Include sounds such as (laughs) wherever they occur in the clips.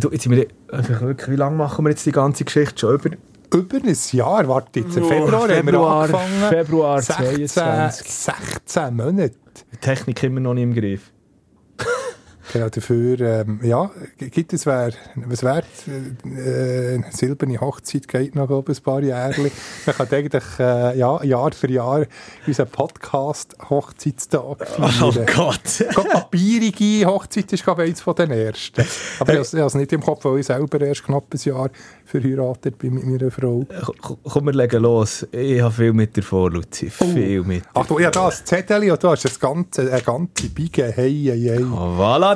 Du, jetzt sind wir, einfach wirklich, wie lange machen wir jetzt die ganze Geschichte schon? Über, Über ein Jahr, warte jetzt, im Februar, haben wir Februar, angefangen. Februar 16, 22. 16 Monate. Die Technik immer noch nicht im Griff. Genau, dafür, ähm, ja, gibt es, wer, was wäre, äh, eine silberne Hochzeit geht noch, ein paar Jahre. Man kann eigentlich, äh, ja, Jahr für Jahr unseren Podcast-Hochzeitstag feiern. Gott! Gerade papierige Hochzeit ist, glaube ich, eins von den ersten. Aber ich habe es nicht im Kopf, weil ich selber erst knapp ein Jahr verheiratet bin mit meiner Frau. Komm, Komm, wir legen los. Ich habe viel mit dir vor, Luzi. Viel mit dir. Ach du, ja, da, das Zettel, du hast das ganze, eine ganze Bige, hey, hey, hey. Oh, voilà,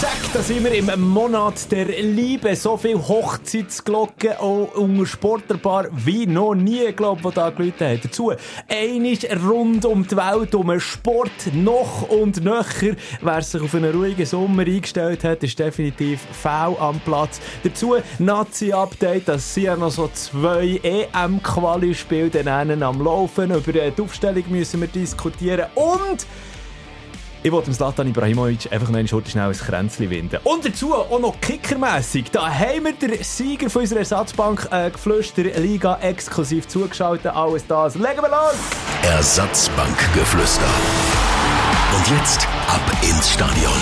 Zack, da sind wir im Monat der Liebe. So viel Hochzeitsglocken auch unter Sportlerpaar wie noch nie, glaube ich, die da gelitten haben. Dazu einisch rund um die Welt, um Sport noch und nöcher. Wer sich auf einen ruhigen Sommer eingestellt hat, ist definitiv faul am Platz. Dazu Nazi-Update, das sind ja noch so zwei EM-Quali-Spiele am Laufen. Über die Aufstellung müssen wir diskutieren und ich wollte dem Zlatan Ibrahimovic einfach noch eine schnell ein Kränzchen winden. Und dazu auch noch kickermässig. Da haben wir den Sieger von unserer Ersatzbank äh, geflüster Liga exklusiv zugeschaltet. Alles das. Legen wir los! Ersatzbankgeflüster. Und jetzt ab ins Stadion.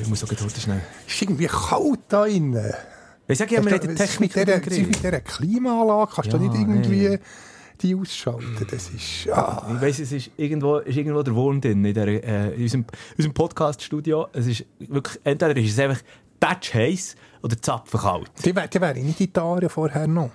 Ich muss auch gerade schnell. Es ist irgendwie kalt da innen. Ich sage ja, wir haben die mit Technik dieser, Griff. mit dieser Klimaanlage kannst du Ja, nicht irgendwie nee. Die ausschalten. Das ist, ah. Ich weiss, es ist irgendwo, ist irgendwo der Wurm drin in, der, äh, in unserem, unserem Podcast-Studio. Es ist wirklich, entweder ist es einfach tatsch heiß oder zapfenkalt. Die, wär- die wäre nicht in Aare vorher noch.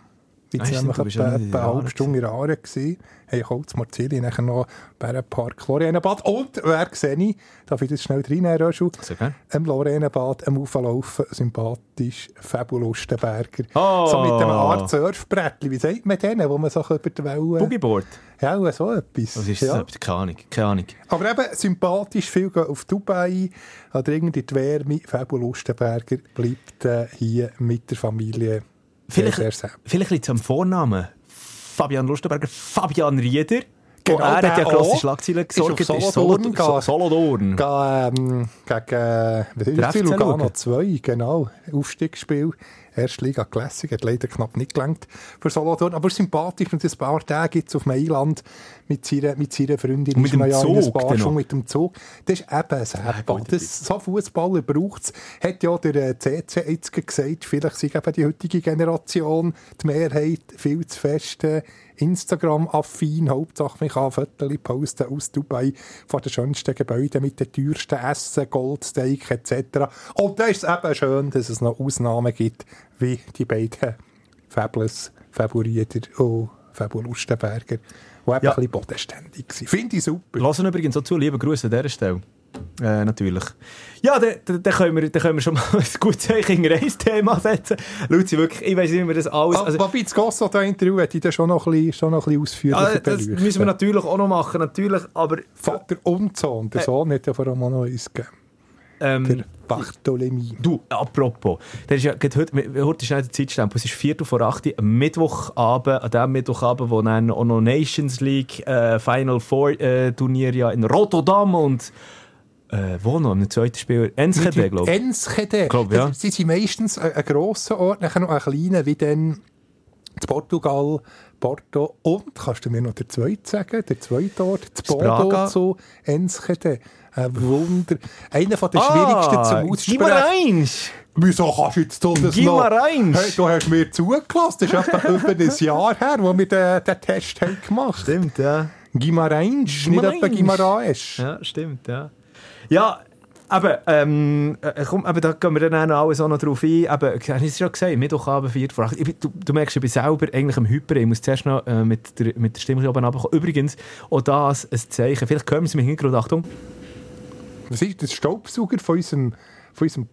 Ah, waren stimmt, nämlich etwa eine halbe Stunde in Aare gewesen. Haben Holz Marzili, nachher noch Bärenpark, Loränenbad. Und, wer sehe ich, darf ich das schnell reinnehmen, Röschel? Sehr gerne. Am Auflaufen, sympathisch, Fabulustenberger. Oh. So mit einem Art Surfbrettchen. Wie sagt man denen, wo man so über die Wellen... Boogieboard. Ja, so etwas. Was ist ja. das? Keine Ahnung. Keine Ahnung. Aber eben sympathisch, viel gehen auf Dubai oder irgendwie die Wärme. Fabio Lustenberger bleibt äh, hier mit der Familie Vielleicht, sehr, vielleicht liegt es am Vornamen. Fabian Lustenberger, Fabian Rieder. Genau, Genau, er hat ja grosse. Schlagzeilen Ist auf gesorgt. Solothurn Solo- gegangen. Solothurn. Ga, ähm, gegen was ist das? Lugano schauen. 2, genau. Aufstiegsspiel. Erstliga Classic, hat leider knapp nicht gelangt für Solothurn. Aber sympathisch und ein paar Tage jetzt auf Mailand mit seiner, mit seiner Freundin. Und mit ist dem ja Zug paar dann schon mit dem Zug. Das ist eben Handball. gut, Das, so Fußballer braucht es. Hat ja der äh, CC jetzt gesagt, vielleicht sind eben die heutige Generation, die Mehrheit, viel zu fest äh, Instagram-affin. Hauptsache, man kann Fotos posten aus Dubai von den schönsten Gebäuden mit den teuersten Essen, Goldsteak etc. Und da ist es eben schön, dass es noch Ausnahmen gibt, wie die beiden Fabulous Favoriten und Fabio Lustenberger, die eben Ja. ein bisschen bodenständig waren. Finde ich super. Lassen übrigens auch zu, liebe Grüße an dieser Stelle. Äh, natürlich. Ja, dann dann- dann können, wir- dann können wir schon mal (laughs) ein gutes Zeichen in ein Thema setzen. Luzi, wirklich, ich weiss nicht, wie wir das alles... Also, Wobei das Gosso-Interview hätte ich dann schon noch ein bisschen, schon noch ein bisschen ausführlicher das beleuchten. müssen wir natürlich auch noch machen, natürlich, aber... Vater und Sohn. Der Äh. Sohn hat ja vor allem auch noch eins gegeben. Ähm, Der Bartholomew. Du, apropos, der ist ja heute, heute schnell der Zeitstempel, es ist Viertel vor acht, am Mittwochabend, an dem Mittwochabend, wo dann auch noch Nations League äh, Final Four äh, Turnier ja in Rotterdam und äh, wo noch, im zweiten Spiel, Enschede, glaube ich. Enschede. Glaub, ja. Das- Sie sind meistens ein, ein grosser Ort, nachher noch ein kleiner, wie dann zu Portugal, Porto. Und, kannst du mir noch den zweiten sagen? Der zweite Ort, Braga. Bordeaux zu Enschede. Ein Wunder. Einer von den schwierigsten zum Aussprechen. Guimarães! Wieso kannst du jetzt so das Guimarães. noch... Hey, du hast mir zugelassen. Das ist etwa (laughs) über ein Jahr her, wo wir den, den Test haben gemacht haben. Stimmt, ja. Guimarães, nicht etwa. Guimarães. Ja, stimmt, ja. Ja, aber, ähm, äh, komm, aber da gehen wir dann auch noch drauf ein. Habe ich es schon gesagt, Mittwochabend, 4 vor 8. Ich du, du merkst, ich bin selber eigentlich am Hyper. Ich muss zuerst noch äh, mit, der, mit der Stimme oben runterkommen. Übrigens, auch das ein Zeichen. Vielleicht hören wir es im Hintergrund. Achtung. Das ist der Staubsauger von unserem, von unserem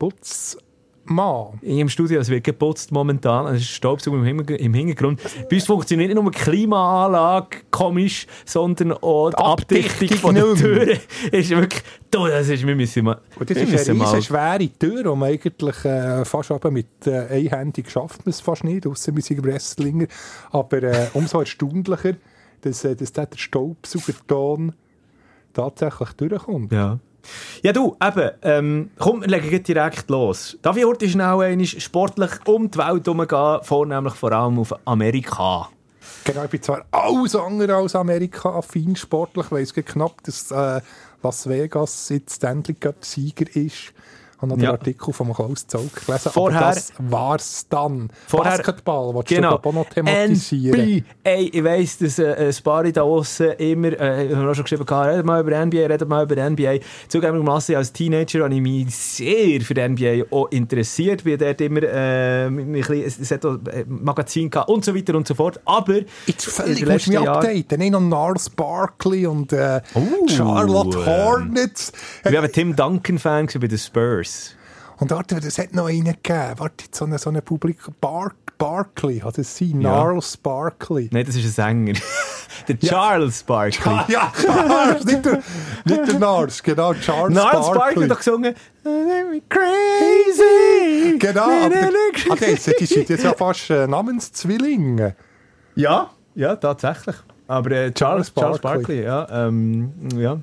Mann. In ihrem Studio, es wird geputzt momentan, es ist Staubsauger im, Hinterg- im Hintergrund. Bei uns funktioniert nicht nur die Klimaanlage komisch, sondern auch die, Abdichtung, Abdichtung von der. Türen ist wirklich, du, das ist, wir müssen mal, Und das ist eine mal- riesen schwere Tür, die man eigentlich äh, fast aber mit äh, einhändig schafft man es fast nicht, außer wir sind Wrestlinger. Aber äh, umso erstaunlicher, dass, äh, dass der Staubsaugerton tatsächlich durchkommt. Ja. Ja, du, eben, ähm, komm, wir legen direkt los. Darf ich heute schnell einmal sportlich um die Welt herumgehen, vornehmlich vor allem auf Amerika? Genau, ich bin zwar alles andere als Amerika-affin sportlich, ich weiss knapp, dass äh, Las Vegas jetzt Stanley Cup-Sieger ist. Ich habe noch den Ja. Artikel von Klaus Zaug gelesen, Vorher- aber das war's dann. Vorher- Basketball, was Genau. du auch noch thematisieren? NBA. Ich weiss, dass äh, ein paar da draussen immer, äh, haben wir auch schon geschrieben, redet mal über NBA, redet mal über NBA. Zugegebenermassen als Teenager habe ich mich sehr für die NBA auch interessiert. Bin dort immer, äh, ein bisschen- es hat auch Magazin gehabt und so weiter und so fort. Aber Jetzt völlig musst du mich updaten. Nicht noch Nars Barkley und äh, Oh, Charlotte Hornets. ich war eben Tim Duncan-Fan bei den Spurs. Und warte, das hat noch einen gegeben. Warte, so eine, so eine Publik... Bar Barkley, hat es sein? Ja. Gnarls Barkley. Nein, das ist ein Sänger. (laughs) der Charles Barkley. Ah, ja, Charles, nicht der, nicht der Nars, genau, Charles Charles Barkley Barkley. hat doch gesungen Crazy! Genau, aber der, ist- die sind jetzt ja fast äh, Namenszwillinge. Ja, ja, tatsächlich. Aber äh, Charles, Charles Barkley. Barkley, ja. Ähm, ja.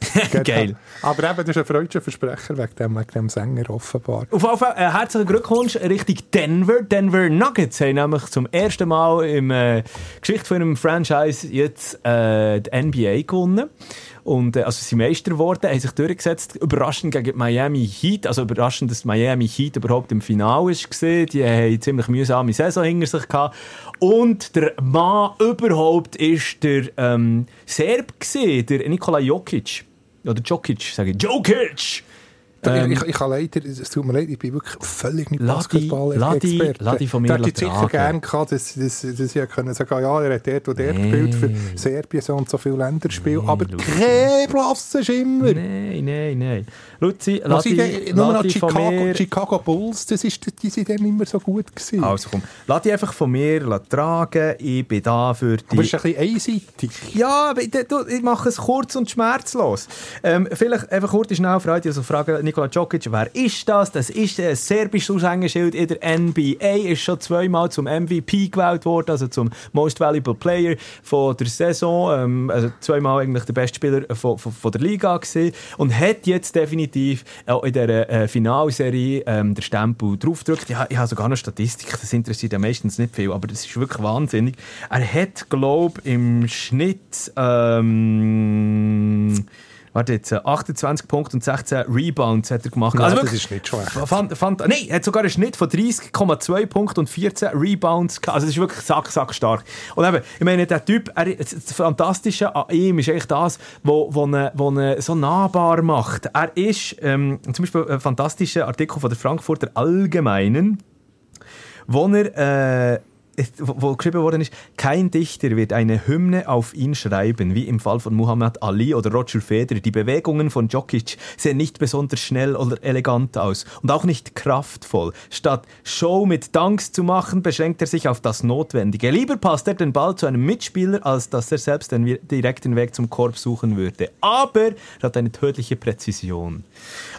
(laughs) Geil. Aber eben, das ist ein freudscher Versprecher wegen dem, wegen dem Sänger offenbar. Auf jeden Fall, äh, herzlichen Glückwunsch Richtung Denver. Denver Nuggets haben nämlich zum ersten Mal in äh, Geschichte von einem Franchise jetzt äh, die NBA gewonnen. Und, äh, also sie sind Meister geworden, haben sich durchgesetzt. Überraschend gegen die Miami Heat. Also überraschend, dass Miami Heat überhaupt im Finale ist gesehen. Die haben ziemlich mühsame Saison hinter sich gehabt. Und der Mann überhaupt ist der ähm, Serb gesehen, der Nikola Jokic. Oder Jokic, sage ich. Jokic! Ähm, ich, ich, ich leider, es tut mir leid, ich bin wirklich völlig nicht Basketball-Experte. lass die von mir Da hätte ich sicher gerne gehabt, dass, dass, dass ich können sagen ja, er hat dort und dort Nee. gespielt für Serbien so und so viele Länderspiele, aber kein Blassenschimmer. Nein, nein, nein. Luzi, denn, nur noch Chicago. Chicago Bulls, das ist, die sind dann immer so gut gewesen. Also komm, lass die einfach von mir tragen. Ich bin da für die... aber es ist ein bisschen einseitig. Ja, aber ich, mache es kurz und schmerzlos. Ähm, vielleicht einfach kurz schnell die also fragen, Nikola Djokic, wer ist das? Das ist ein serbisches Aushängeschild in der NBA, ist schon zweimal zum MVP gewählt worden, also zum Most Valuable Player von der Saison, ähm, also zweimal eigentlich der beste Spieler von, von, von der Liga gesehen und hat jetzt definitiv auch in dieser äh, Finalserie ähm, der Stempel draufgedrückt. Ja, ich habe sogar noch Statistik, das interessiert ja meistens nicht viel, aber das ist wirklich wahnsinnig. Er hat, glaube ich, im Schnitt ähm, warte jetzt, äh, 28 Punkte und 16 Rebounds hat er gemacht. Nein, das wirklich- ist nicht schlecht. Fand, fand, nein, er hat sogar einen Schnitt von 30,2 Punkten und 14 Rebounds gehabt. Also das ist wirklich sack, sack stark. Und eben, ich meine, der Typ, er, das das Fantastische an ihm ist eigentlich das, ihn, wo ihn so nahbar macht. Er ist, ähm, zum Beispiel ein fantastischer Artikel von der Frankfurter Allgemeinen, wo er, äh, wo geschrieben worden ist, kein Dichter wird eine Hymne auf ihn schreiben, wie im Fall von Muhammad Ali oder Roger Federer. Die Bewegungen von Djokic sehen nicht besonders schnell oder elegant aus und auch nicht kraftvoll. Statt Show mit Danks zu machen, beschränkt er sich auf das Notwendige. Lieber passt er den Ball zu einem Mitspieler, als dass er selbst den direkten Weg zum Korb suchen würde. Aber er hat eine tödliche Präzision.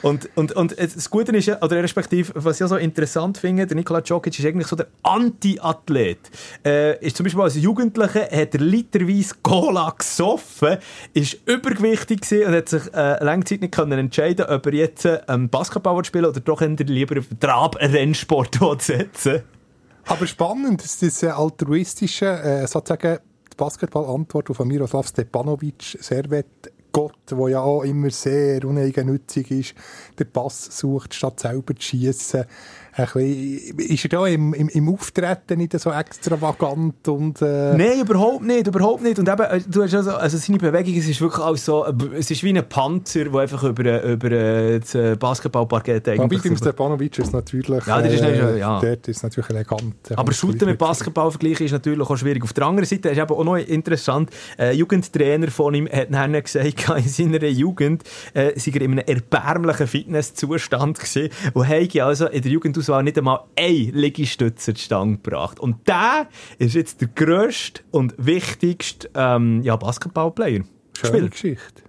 Und, und, und das Gute ist, ja- oder respektive, was ich auch so interessant finde, der Nikola Djokic ist eigentlich so der Anti-Athlet. Äh, ist zum Beispiel als Jugendlicher, hat er literweise Cola gesoffen, ist übergewichtig und hat sich äh, lange Zeit nicht können entscheiden ob er jetzt äh, ähm, Basketball spielen oder doch lieber auf Trab-Rennsport (laughs) setzen Aber spannend, dass das äh, altruistische, äh, sozusagen die Basketball-Antwort auf Miroslav Stepanovic, Servet Gott, der ja auch immer sehr uneigennützig ist, den Pass sucht, statt selber zu schiessen. Ein bisschen, ist er da im, im, im Auftreten nicht so extravagant und... Äh... Nein, überhaupt nicht, überhaupt nicht. Und eben, äh, du hast also, also seine Bewegung, es ist wirklich auch so, äh, es ist wie ein Panzer, der einfach über, über das Basketballparkett eigentlich... Wobei beim Stepanovic ist natürlich... Ja, der ist äh, ja. Dort ist natürlich elegant. Aber Shooten mit Basketball vergleichen ist natürlich auch schwierig. Auf der anderen Seite ist eben auch noch interessant, äh, Jugendtrainer von ihm hat dann gesagt, (laughs) in seiner Jugend äh, sei er in einem erbärmlichen Fitnesszustand gewesen und habe also in der Jugendauswahl nicht einmal ein Liegestützer zustande gebracht. Und der ist jetzt der grösste und wichtigste ähm, ja, Basketballplayer. Schöne Geschichte.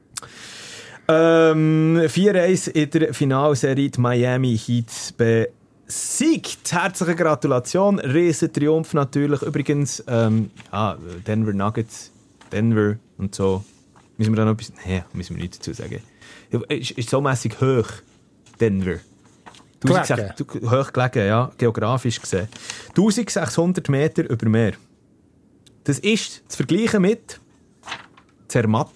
Ähm, 4-1 in der Finalserie die Miami Heat besiegt. Herzliche Gratulation. Riesentriumph natürlich. Übrigens, ähm, ja, Denver Nuggets, Denver und so. Müssen wir da noch etwas... Nee, müssen wir nicht dazu sagen. Ist, ist so mässig hoch, Denver. Gelegen. Hoch gelegen, ja, geografisch gesehen. 1600 Meter über Meer. Das ist zu vergleichen mit Zermatt.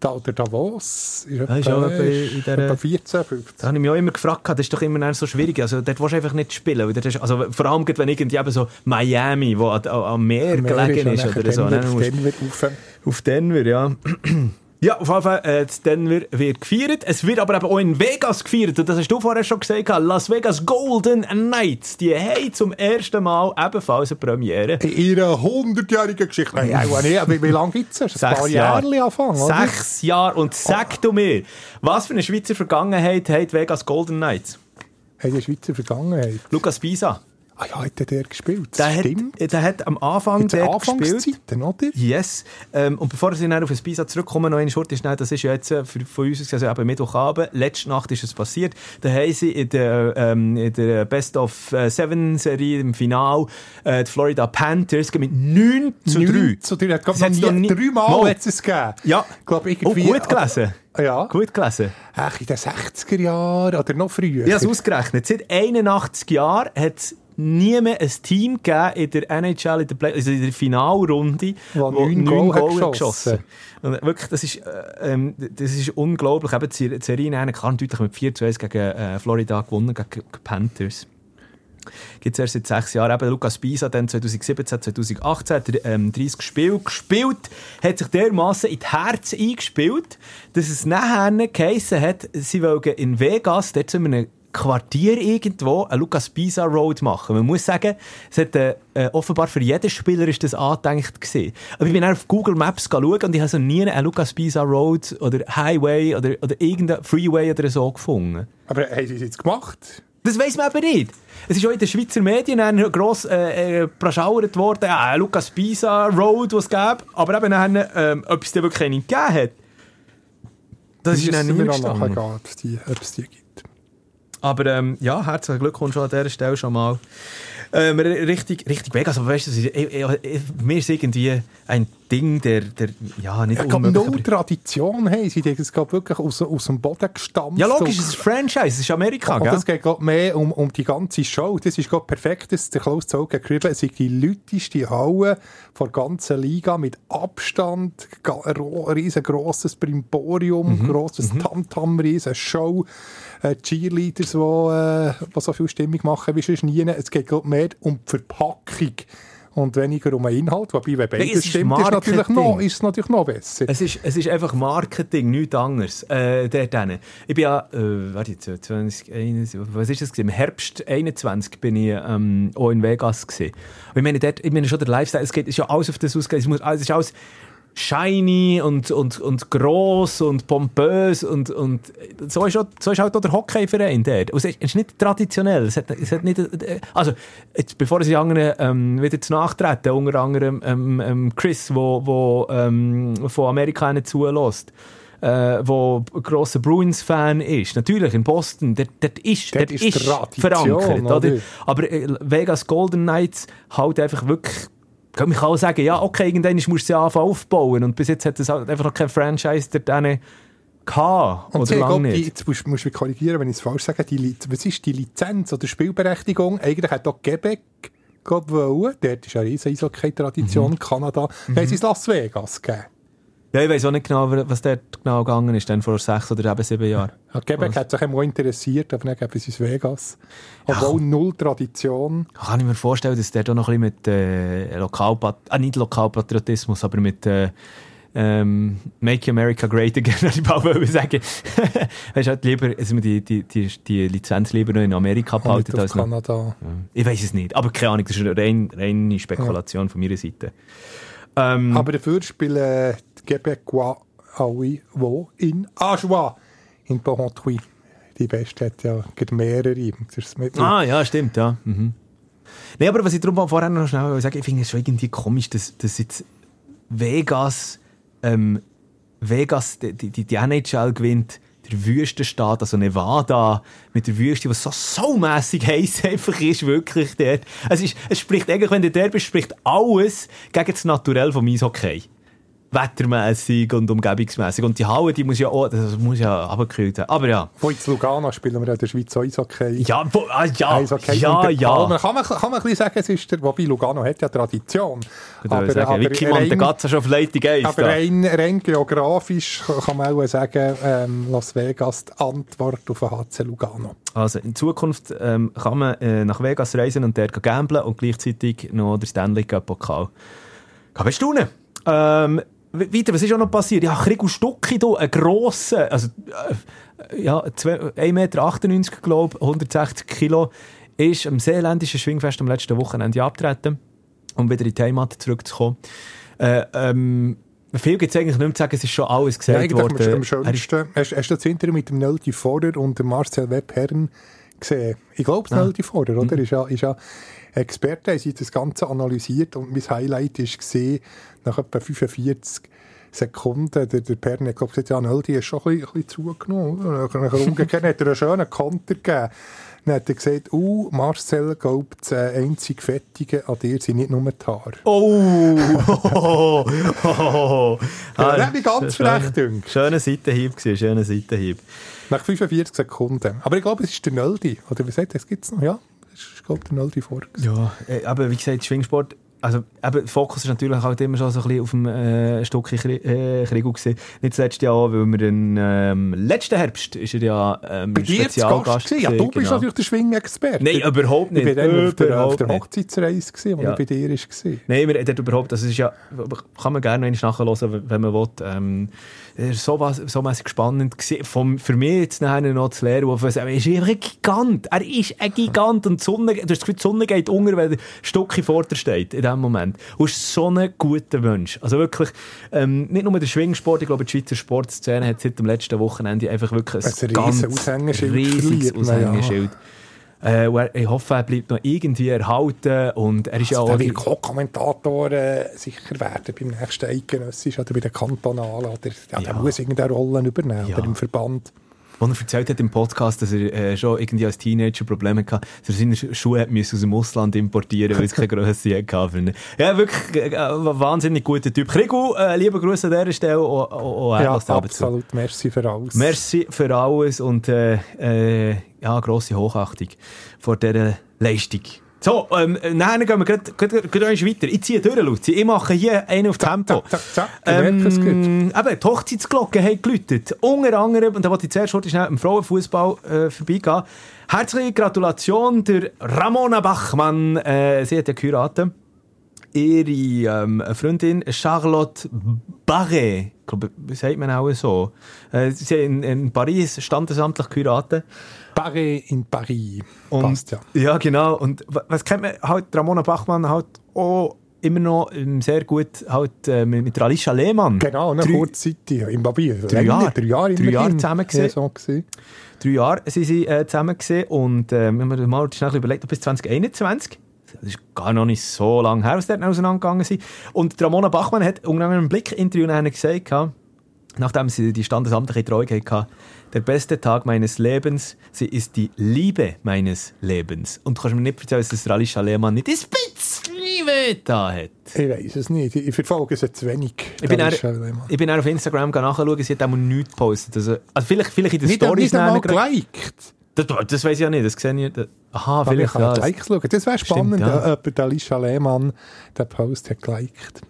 Da, oder Davos ist etwa, ist auch in der, etwa 14, 15. Da habe ich mich auch immer gefragt, das ist doch immer so schwierig. Also, dort willst du einfach nicht spielen. Weil ist, also, vor allem, wenn irgendwie eben so Miami, wo am Meer, Meer gelegen ist, ist oder so. Auf Denver, auf, auf Denver, ja. (clears throat) Ja, auf jeden Fall, äh, Denver wird gefeiert. Es wird aber eben auch in Vegas gefeiert. Und das hast du vorher schon gesagt. Las Vegas Golden Knights. Die haben zum ersten Mal ebenfalls eine Premiere. In ihrer 100-jährigen Geschichte. Nein, auch nicht. Aber wie lange gibt es? Ein paar Jahre anfangen, oder? Sechs Jahre. Und sag du mir, was für eine Schweizer Vergangenheit hat Vegas Golden Knights? Hat eine Schweizer Vergangenheit? Lukas Pisa. Ah ja, hat der gespielt? Der Stimmt. Hat, der hat am Anfang der gespielt. oder? Yes. Ähm, und bevor sie dann auf das Pisa zurückkommen, noch eine Short ist, das ist ja jetzt äh, für, von uns, also eben Mittwochabend, letzte Nacht ist es passiert, da haben sie in der, ähm, in der Best of äh, Seven Serie im Final äh, die Florida Panthers mit 9 zu 3. 9 zu 3. Ich glaube, noch nie, dreimal hat es gegeben. Ja. Ich glaube, irgendwie, oh, gut gelesen. Ja. Gut gelesen. Ach, in den 60er Jahren oder noch früher. Ich habe es ausgerechnet. Seit 81 Jahren hat es nie mehr ein Team gegeben in der NHL, in der, Play also in der Finalrunde, wo neun Goal, Goal geschossen. geschossen. Und wirklich, das ist, äh, ähm, das ist unglaublich. Eben, die Serie klar deutlich mit 4 zu 1 gegen äh, Florida gewonnen, gegen Panthers. Gibt es erst seit sechs Jahren. Eben Lukas Pisa, dann 2017, 2018 hat er ähm, 30 Spiele gespielt, hat sich dermaßen in das Herz eingespielt, dass es nachher geheissen hat, sie wollen in Vegas, dort sind wir Quartier irgendwo eine Lucas Pisa Road machen. Man muss sagen, es hat, äh, offenbar für jeden Spieler ist das angedenkt gewesen. Aber ich bin auf Google Maps schauen und ich habe so nie eine Lucas Pisa Road oder Highway oder, oder irgendein Freeway oder so gefunden. Aber haben sie es jetzt gemacht? Das weiß man aber nicht. Es ist auch in den Schweizer Medien gross äh, äh, praschauert worden, ja, Lucas Pisa Road, was es gab, aber eben dann, ähm, ob es dir wirklich einen gegeben hat. Das, das ist dann nicht die, ob es die gibt. Aber ähm, ja, herzlichen Glückwunsch an dieser Stelle schon mal. Ähm, richtig, richtig weg. Also, weißt du, mir ist irgendwie ein Ding, der, der ja, nicht Ich glaube, null Tradition haben sie. Es geht wirklich aus, aus dem Boden gestampft. Ja, logisch, es ist ein Franchise, es ist Amerika, Und es geht mehr um, um die ganze Show. Das ist gerade perfekt, dass der Klaus Zoll geschrieben Es ist die lauteste Halle der ganzen Liga mit Abstand, riesengroßes Brimborium, mhm. grosses mhm. Tamtam, riesen Show äh, Cheerleaders, die, äh, die so viel Stimmung machen wie sonst nie. Es geht mehr um die Verpackung und weniger um den Inhalt. Wobei, wenn beides ja, stimmt, ist, natürlich noch, ist es natürlich noch besser. Es ist, es ist einfach Marketing, nichts anderes. Äh, der, ich bin ja, äh, warte jetzt, 20, 21, was ist das? Im Herbst 21 bin ich ähm, auch in Vegas. Gewesen. ich meine, dort, ich meine schon der Lifestyle, es geht, ist ja alles auf das ausgegangen. Es, muss, es ist alles shiny und, und, und gross und pompös und, und so, ist auch, so ist halt auch der Hockeyverein dort. es ist nicht traditionell. Es hat, es hat nicht, also, jetzt, bevor ich anderen ähm, wieder zu nachtreten, unter anderem ähm, ähm, Chris, wo, wo ähm, von Amerika zulässt, äh, wo grosser Bruins-Fan ist. Natürlich, in Boston, dort, dort ist, dort, dort ist, ist verankert. Oder? oder? Aber äh, Vegas Golden Knights halt einfach wirklich kann man auch sagen, ja, okay, irgendwann musst du sie anfangen aufbauen. Und bis jetzt hat es halt einfach noch kein Franchise der dann gehabt. Und oder lange nicht. Jetzt musst, musst du mich korrigieren, wenn ich es falsch sage. Die, was ist die Lizenz oder Spielberechtigung? Eigentlich hat auch Quebec wollen. Dort ist eine riesige Eishockey-Tradition. Mhm. Kanada. Mhm. Sie es Las Vegas gegeben? Ja, ich weiß auch nicht genau, was dort genau gegangen ist, dann vor sechs oder eben sieben Jahren. Ja, Quebec hat sich immer interessiert, aber dann sie es Vegas. Obwohl null Tradition. Kann ich mir vorstellen, dass der da noch ein bisschen mit äh, Lokalpat ah, nicht Lokalpatriotismus, aber mit äh, ähm, Make America Great Again, (laughs) ich (laughs) wollte sagen. (laughs) weißt du, halt lieber, also die, die, die, die Lizenz lieber noch in Amerika behalten als noch. Kanada. Ja. Ich weiß es nicht, aber keine Ahnung, das ist eine rein, reine Spekulation von meiner Seite. Ähm, Aber dafür spielen die Quebecois alle wo? In Ajoie, in Porrentruy. Die Beste hat ja mehrere. Ah, ja, stimmt, ja. Mhm. Nein, aber was ich darum vorher noch schnell wollte sagen ich finde es schon irgendwie komisch, dass, dass jetzt Vegas, ähm, Vegas die, die, die NHL gewinnt, der Wüstenstaat, also Nevada, mit der Wüste, was so saumässig heiß (laughs) einfach ist, wirklich dort. Es, ist, es spricht eigentlich, wenn du dort bist, spricht alles gegen das Naturell vom Eishockey. Wettermässig und umgebungsmässig. Und die Halle, die muss ja auch, das muss ja abgekühlt werden. Aber ja. Wo in Lugano spielen wir in der Schweiz Eishockey. Ja, wo, ah, ja, Eishockey ja, ja. Kann man, kann man ein bisschen sagen, es ist der, wobei Lugano hat ja Tradition. Ich würde sagen, Vicky Mantegazza schon auf Leitung 1. aber da. rein, rein geografisch kann man auch sagen, ähm, Las Vegas die Antwort auf den HC Lugano. Also in Zukunft ähm, kann man äh, nach Vegas reisen und dort gamblen und gleichzeitig noch den Stanley Cup Pokal kann bestaunen. Ähm, we- weiter, was ist auch noch passiert? Ja, Krigu Stucki hier, ein grosser, also äh, ja, zwei- 1,98 Meter, glaube ich, 160 Kilo, ist am Seeländischen Schwingfest am letzten Wochenende abgetreten, um wieder in die Heimat zurückzukommen. Äh, ähm, viel gibt es eigentlich nicht mehr zu sagen, es ist schon alles gesagt Ja, am, worden. am Er ist- schönsten. Hast, hast du das Interview mit dem Nöldi Vorer und dem Marcel Webherren gesehen? Ich glaube, Ah. das Nöldi Vorer, Mhm. oder? Ist ja, ist ja Experte, haben sie das Ganze analysiert und mein Highlight war gesehen, nach etwa 45 Sekunden, der, der Perren hat glaub, gesagt, ja, Nöldi ist schon ein bisschen, ein bisschen zugenommen. er umgekehrt, hat er einen schönen Konter gegeben. Dann hat er gesagt, uh, Marcel, glaubt, das äh, einzige Fettige an dir sind nicht nur die Haare. Oh! oh, (laughs) oh, oh. Ja, das hat mich ganz frech gedünkt. Schöner Seitenhieb gewesen, schöner Seitenhieb. Nach 45 Sekunden. Aber ich glaube, es ist der Nöldi. Oder wie sagt das? Gibt es noch? Ja, ist, glaube ich, der Nöldi vor. Ja, äh, aber wie gesagt, Schwingsport, also eben, Fokus ist natürlich halt immer schon so ein bisschen auf dem äh, Stück äh, Krieg gewesen. Nicht zuletzt ja auch, weil wir den ähm, letzten Herbst ist er ja ähm, Bei dir Spezialgast Gast gewesen. Ja, du gewesen, bist genau. natürlich der Schwingexperte. Nein, überhaupt Ich nicht. war dann auf der, auf der. Hochzeitsreise, gewesen, wo Ja. bei dir war. Nein, wir dort überhaupt, das ist ja, kann man gerne noch nachhören, wenn man will. Ähm, so, was- so mässig spannend. Vom, für mich jetzt nachher noch zu lernen, wo er ist einfach ein Gigant. Er ist ein Gigant und die Sonne, du hast das Gefühl, die Sonne geht unter, wenn der Stocki vor dir steht, in dem Moment. Und ist so ein guter Mensch. Also wirklich, ähm, nicht nur der Schwingsport, ich glaube, die Schweizer Sportszene hat seit dem letzten Wochenende einfach wirklich Ein ein ganz riesen Aushängeschild riesiges man, ja. Äh, er- ich hoffe, er bleibt noch irgendwie erhalten und er ist ja Also, auch... der wird Co-Kommentator äh, sicher werden beim nächsten Eidgenössisch oder bei den Kantonalen. Oder, ja, der Ja. muss irgendeine Rolle übernehmen Ja. oder im Verband. Als er erzählt hat im Podcast, dass er äh, schon irgendwie als Teenager Probleme hatte, dass er seine Schu- Schuhe aus dem Ausland importieren weil es keine Grösse hatte. Ja, wirklich äh, ein wahnsinnig guter Typ. Krigu, äh, liebe Grüße an dieser Stelle. Auch, auch er Ja, selber zu. absolut. Merci für alles. Merci für alles und äh, äh, ja, grosse Hochachtung vor dieser Leistung. So, ähm, nachher gehen wir eins weiter. Ich ziehe durch, Luzi. Ich mache hier einen auf Tempo. zack, zack, zack. Merke es. Ähm, eben, die Hochzeitsglocke hat geläutet. Unter anderem, und da wollte ich zuerst heute schnell im Frauenfußball äh, vorbeigehen. Herzliche Gratulation der Ramona Bachmann. Äh, sie hat ja geheiratet. Ihre ähm, Freundin Charlotte Barret, ich glaube, wie sagt man auch so? Äh, sie in, in Paris standesamtlich geheiratet. Paris in Paris. Und, Passt ja. Ja, genau. Und wa- was kennt man halt, Ramona Bachmann halt auch immer noch sehr gut halt, äh, mit, Alicia Lehmann. Genau, eine Drei- kurze Zeit. Ja, Im Babi. Drei Jahre. Drei Jahre, Drei Jahre zusammen gewesen. Ja, so. Drei Jahre sind sie äh, zusammen gewesen und äh, wenn man mal schnell überlegt, bis 2021. Das ist gar noch nicht so lange her, was dort auseinandergegangen sind. Und Ramona Bachmann hat unter im Blick-Interview gesagt, nachdem sie die standesamtliche Treu hatte, der beste Tag meines Lebens, sie ist die Liebe meines Lebens. Und du kannst mir nicht erzählen, dass das Alicia Lehmann nicht ein bisschen Liebe da hat. Ich weiß es nicht. Ich verfolge es zu wenig. Ich bin, jemand. ich bin auf Instagram nachschauen, sie hat auch nichts gepostet. Also, also vielleicht, vielleicht in den Nicht, Stories nicht einmal geliked. Das, das weiß ich ja nicht, das sehe ich nicht. Aha, Aber ich vielleicht kann ja. Likes schauen. Das wäre Stimmt, spannend, ja. ja. ob der Alicia Lehmann den Post hat geliked.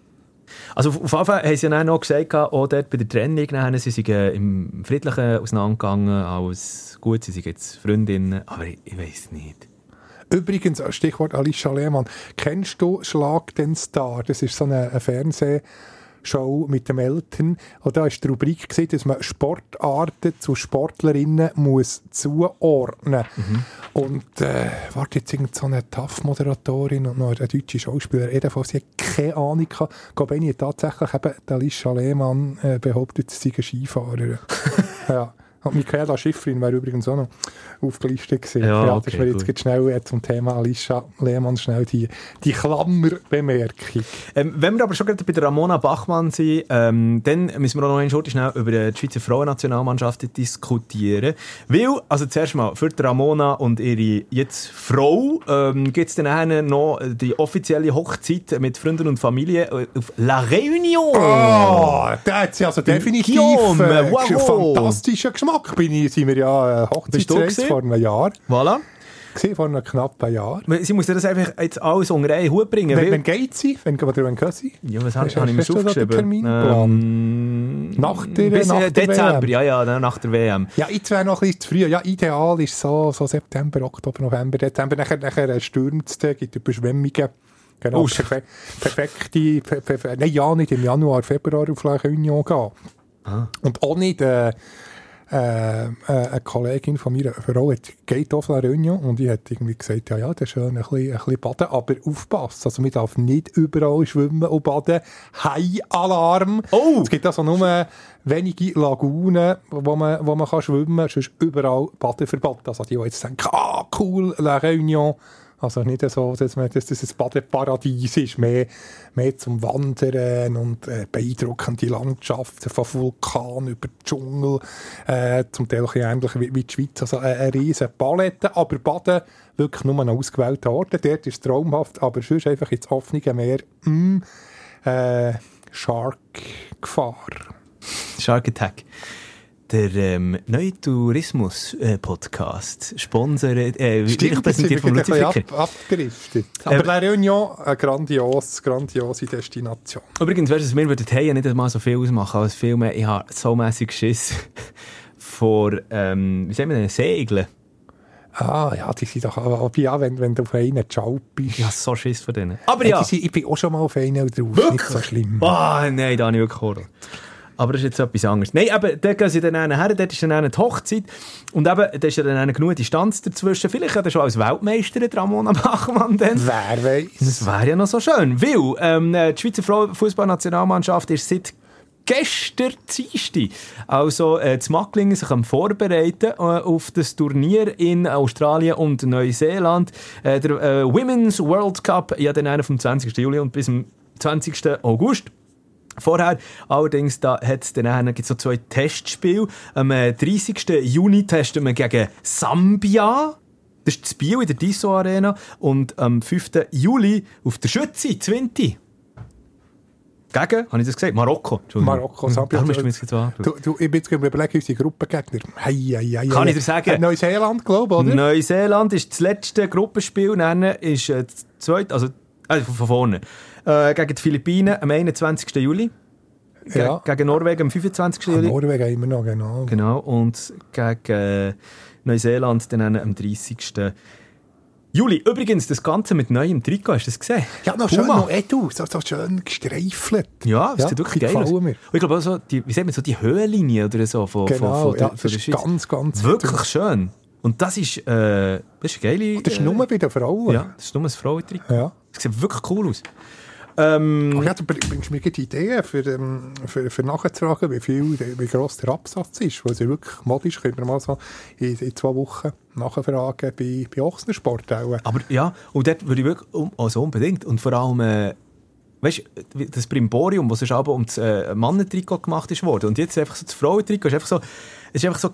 Also auf, jeden Fall haben sie ja noch gesagt, auch dort bei der Trennung, dann, sie sind äh, im Friedlichen auseinandergegangen, alles gut, sie sind jetzt Freundinnen, aber ich, ich weiß nicht. Übrigens, Stichwort Alicia Lehmann. Kennst du Schlag den Star? Das ist so eine, eine Fernsehshow mit den Eltern. Und da war die Rubrik, gewesen, dass man Sportarten zu Sportlerinnen muss zuordnen Mhm. Und äh, warte, jetzt irgend so eine TAF-Moderatorin und noch eine deutsche Schauspielerin, jedenfalls, sie hat keine Ahnung gehabt. Benni hat tatsächlich eben die Alicia Lehmann äh, behauptet, sie sei eine Skifahrerin. (laughs) ja. Und Michaela Schifrin wäre übrigens auch noch aufgelistet gewesen. Ja, das okay, wäre jetzt gut. schnell äh, zum Thema Alicia Lehmann schnell die, die Klammerbemerkung. Ähm, wenn wir aber schon gerade bei der Ramona Bachmann sind, ähm, dann müssen wir auch noch ein schnell über die Schweizer Frauennationalmannschaft diskutieren. Weil, also zuerst mal, für die Ramona und ihre jetzt Frau ähm, gibt es dann noch die offizielle Hochzeit mit Freunden und Familie äh, auf La Réunion. Oh, da hat sie also definitiv äh, wow. fantastischen Geschmack. Bin ich, sind wir ja äh, Hochzeitsreise vor einem Jahr. Voilà. Gewesen, vor einem knappen Jahr. Sie muss das einfach jetzt alles unter einen Hut bringen. Wenn, wenn geht sie? Wenn, oder wenn geht sie? ja, was habe Hast- hab ich mir aufgeschrieben? Terminplan? Ähm, Nach der- bis, nach äh, der Dezember, WM. ja, ja, nach der WM. Ja, jetzt wäre noch ein bisschen zu früh. Ja, ideal ist so, so September, Oktober, November, Dezember. Nachher, nachher stürmt es, gibt Überschwemmungen. Genau, Oh, perfe perfekte, per, per, nein, ja, nicht im Januar, Februar auf La Réunion gehen. Ah. Und auch nicht, äh, äh, äh, eine Kollegin von mir, eine Frau, hat, geht auf La Réunion und die hat irgendwie gesagt, ja, ja, das ist schön, ein bisschen, ein bisschen baden, aber aufpassen. Also, man darf nicht überall schwimmen und baden. High-Alarm! Oh! Es gibt also nur wenige Lagunen, wo man, wo man kann schwimmen kann, sonst überall Badeverbot. Also, die, die jetzt denken, ah, cool, La Réunion. Also nicht so, dass, das ein Badeparadies ist, mehr, mehr zum Wandern und äh, beeindruckende Landschaften von Vulkan über Dschungel, äh, zum Teil ein ähnlich wie, wie die Schweiz. Also äh, eine riesen Palette, aber Baden wirklich nur an ausgewählten Orten. Dort ist es traumhaft, aber sonst einfach ins offene Meer, mm, äh, Shark-Gefahr. Shark Attack. Der ähm, neue Tourismus-Podcast, Sponsor, äh, wirklich präsentiert vom Luzi Ficker. ab, abgedriftet. Aber Ähm, La Réunion, eine grandios, grandiose Destination. Übrigens, weißt du, wir würden hier nicht mal so viel ausmachen als viel mehr. Ich habe so mässig Schiss (laughs) vor, ähm, wie sagen wir denn, Segeln. Ah, ja, die sind doch, aber ja, wenn, wenn du auf einen Ciao bist. Ich habe so Schiss vor denen. Aber Ja, ja. sind, ich bin auch schon mal auf einen drauf. Nicht so schlimm. Ah, nein, da habe ich wirklich Horror. Aber das ist jetzt etwas anderes. Nein, eben, dort gehen sie dann her, dort ist dann die Hochzeit. Und eben, da ist ja dann eine genug Distanz dazwischen. Vielleicht hat er schon als Weltmeisterin Ramona (laughs) Bachmann dann. Wer weiß. Das wäre ja noch so schön, weil ähm, die Schweizer Fußballnationalmannschaft ist seit gestern Dienstag, also äh, das Macklingen sich am Vorbereiten äh, auf das Turnier in Australien und Neuseeland. Äh, der äh, Women's World Cup, ja dann einer vom 20. Juli und bis zum 20. August. Vorher, allerdings, da hat's dann gibt's so zwei Testspiele. Am äh, 30. Juni testen wir gegen Sambia. Das ist das Bio in der Disso Arena. Und am 5. Juli auf der Schütze, 20. Gegen, habe ich das gesagt? Marokko. Marokko, Hm, Sambia. Darum du jetzt. Du, du, ich bin jetzt überlegen, unsere Gruppengegner. Hei, hei, hei, Kann ich dir sagen? Äh, Neuseeland, glaube ich, oder? Neuseeland ist das letzte Gruppenspiel, dann ist äh, das zweite, also, also von vorne. Äh, gegen die Philippinen am 21. Juli. Ge Ja. Gegen Norwegen am 25. Ah, Juli. Norwegen wir noch, genau. Genau, und gegen äh, Neuseeland dann am 30. Juli. Übrigens, das Ganze mit neuem Trikot, hast du das gesehen? Ja, noch schön, noch Edu, so, so schön gestreifelt. Ja, das Ja, sieht wirklich geil aus. gefallen mir. Und ich glaube auch so, die, wie sagt man, so die Höhenlinie oder so von, Genau, von, von, ja, der, von das der ist Schweiz. ganz, ganz Wirklich schön. Und das ist, äh, das ist eine geile... Das ist äh, nur bei den Frauen. Ja, das ist nur ein Frauentrikot. Ja. Das sieht wirklich cool aus. Ähm, Ach ja, du bring- bringst mir gleich Ideen für, ähm, für, für nachzufragen, wie viel, wie gross der Absatz ist. Weil es ja wirklich modisch, können wir mal so in, in zwei Wochen nachfragen bei, bei Ochsensport auch. aber ja, und dort würde ich wirklich, also unbedingt, und vor allem, äh, weißt du, das Brimborium, was aber um das äh, Mannentrikot gemacht ist worden, und jetzt einfach so das Frauentrikot, ist einfach so, es ist einfach so,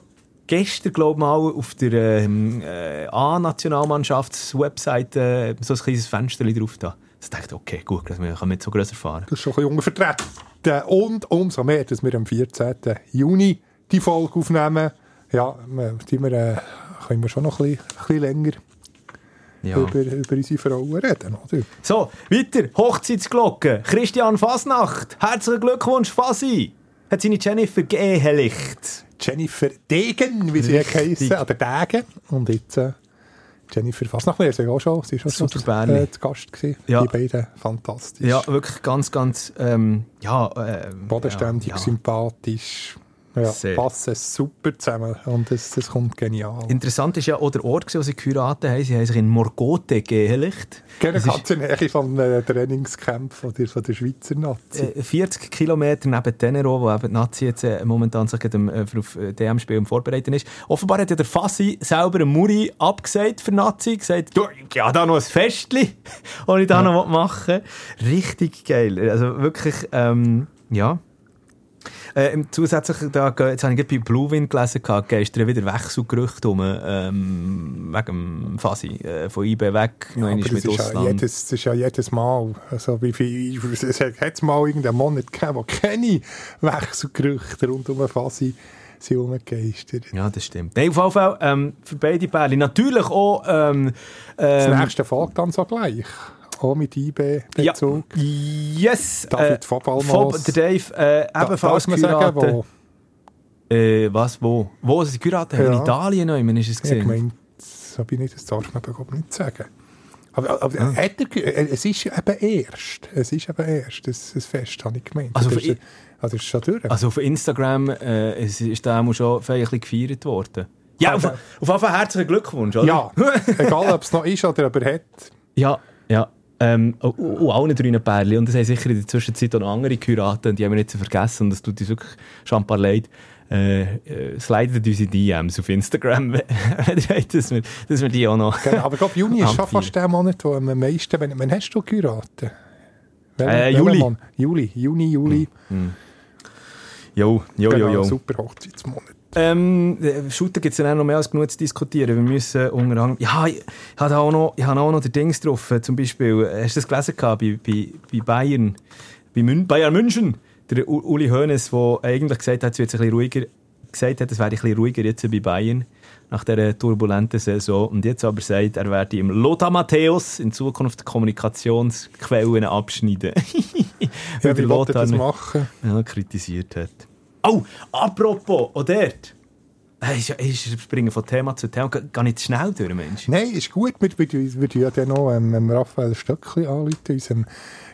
gestern, glaube ich mal, auf der ähm, äh, A-Nationalmannschafts-Webseite äh, so ein kleines Fenster drauf da. Ich dachte, okay, gut, wir können jetzt so grösser fahren. Das ist schon ein bisschen untervertreten. Und umso mehr, dass wir am 14. Juni die Folge aufnehmen. Ja, wir, die wir, äh, können wir schon noch ein bisschen, ein bisschen länger Ja. über, über unsere Frauen reden, oder? So, weiter. Hochzeitsglocke. Christian Fasnacht. Herzlichen Glückwunsch, Fasi. Hat seine Jennifer geehelicht. Jennifer Degen, wie sie Richtig. heißen, oder Degen. Und jetzt äh, Jennifer Fasnacht, sie auch schon, sie ist auch schon äh, Gast gewesen. Ja. Die beiden fantastisch. Ja, wirklich ganz, ganz, ähm, ja, ähm, Bodenständig, ja. sympathisch. Ja, Sehr. passen super zusammen und es, es kommt genial. Interessant ist ja auch der Ort, wo sie geheiratet haben. Sie haben sich in Morgote Das ist- ganz in der Nähe vom äh, Trainingscamp von der, von der Schweizer Nazi. Äh, 40 Kilometer neben Tenero, wo eben die Nazi jetzt äh, momentan sich gerade, ähm, für auf äh, DM-Spiel Vorbereiten ist. Offenbar hat ja der Fassi selber einen Muri abgesagt für Nazi, gesagt, du, ja, da noch ein Festli, (laughs) das ich da noch machen will. Richtig geil. Also wirklich, ähm, ja. Äh, im zusätzlich, da, jetzt habe ich bei Blue Wind gelesen, gehabt, gestern wieder Wechselgerüchte um, ähm, wegen dem Fassi, äh, von IB weg, noch einmal Aber mit ist, ja jedes, es ist ja jedes Mal, also wie viel, es hat mal irgendeinen Monat gegeben, wo keine Wechselgerüchte rund um Fasi sind rumgegeistert. Ja, das stimmt. Nein, auf jeden Fall ähm, für beide Pärchen. Natürlich auch ähm, Das ähm, nächste folgt dann so gleich. Auch mit ja, IB-Bezug. yes, David äh. Fob, der Dave, äh, Da- ebenfalls darf man sagen, geheiratet. wo, Äh, was, wo? Wo sie geheiratet haben? Ja. In Italien noch immer, ist es ich gesehen? meine, so bin ich, das darf man aber nicht sagen. Aber, aber Ah. er, äh, es ist eben erst, es ist eben erst, das, das Fest, habe ich gemeint. Also das, ist, also das ist schon durch. Also auf Instagram äh, es ist da schon feierlich gefeiert worden. Ja, auf, auf jeden Fall herzlichen Glückwunsch, oder? ja, (laughs) egal ob es noch ist oder ob er hat. Ja, ja. Ähm, und, und allen drei Pärchen. Und es haben sicher in der Zwischenzeit auch noch andere geheiratet und die haben wir nicht vergessen. Und das tut uns wirklich schon ein paar leid. Äh, äh, slidet uns in DMs auf Instagram, (laughs) wenn dass wir, dass wir die auch noch... Genau, aber ich glaube, Juni ist schon fast der Monat, wo am meisten... Wann, wann hast du geheiratet? Welchen- Äh, Juli. Juli, Juni, Juli. Jo, jo, jo, Genau, jo. super Hochzeitsmonat. Ähm, äh, Shooter gibt es dann auch noch mehr als genug zu diskutieren. Wir müssen unter anderem... Ja, ich, ich habe auch noch, ich habe auch noch den Dings drauf. äh, Zum Beispiel, äh, hast du das gelesen gehabt, bei, bei, bei Bayern? Bei Mün Bayern München? Der U Uli Hoeneß, der eigentlich gesagt hat, es wird ein bisschen ruhiger... Gesagt hat, es wäre ein bisschen ruhiger jetzt bei Bayern nach dieser turbulenten Saison. Und jetzt aber sagt, er werde im Lothar Matthäus in Zukunft Kommunikationsquellen abschneiden. Ja, Weil wie er das machen? ja, kritisiert hat. Oh, apropos, auch dort. Ist springen von Thema zu Thema. Geh nicht schnell durch, Mensch. Nein, ist gut. Wir würden ja dann noch ähm, ähm, Raphael Stöckli anrufen, unserem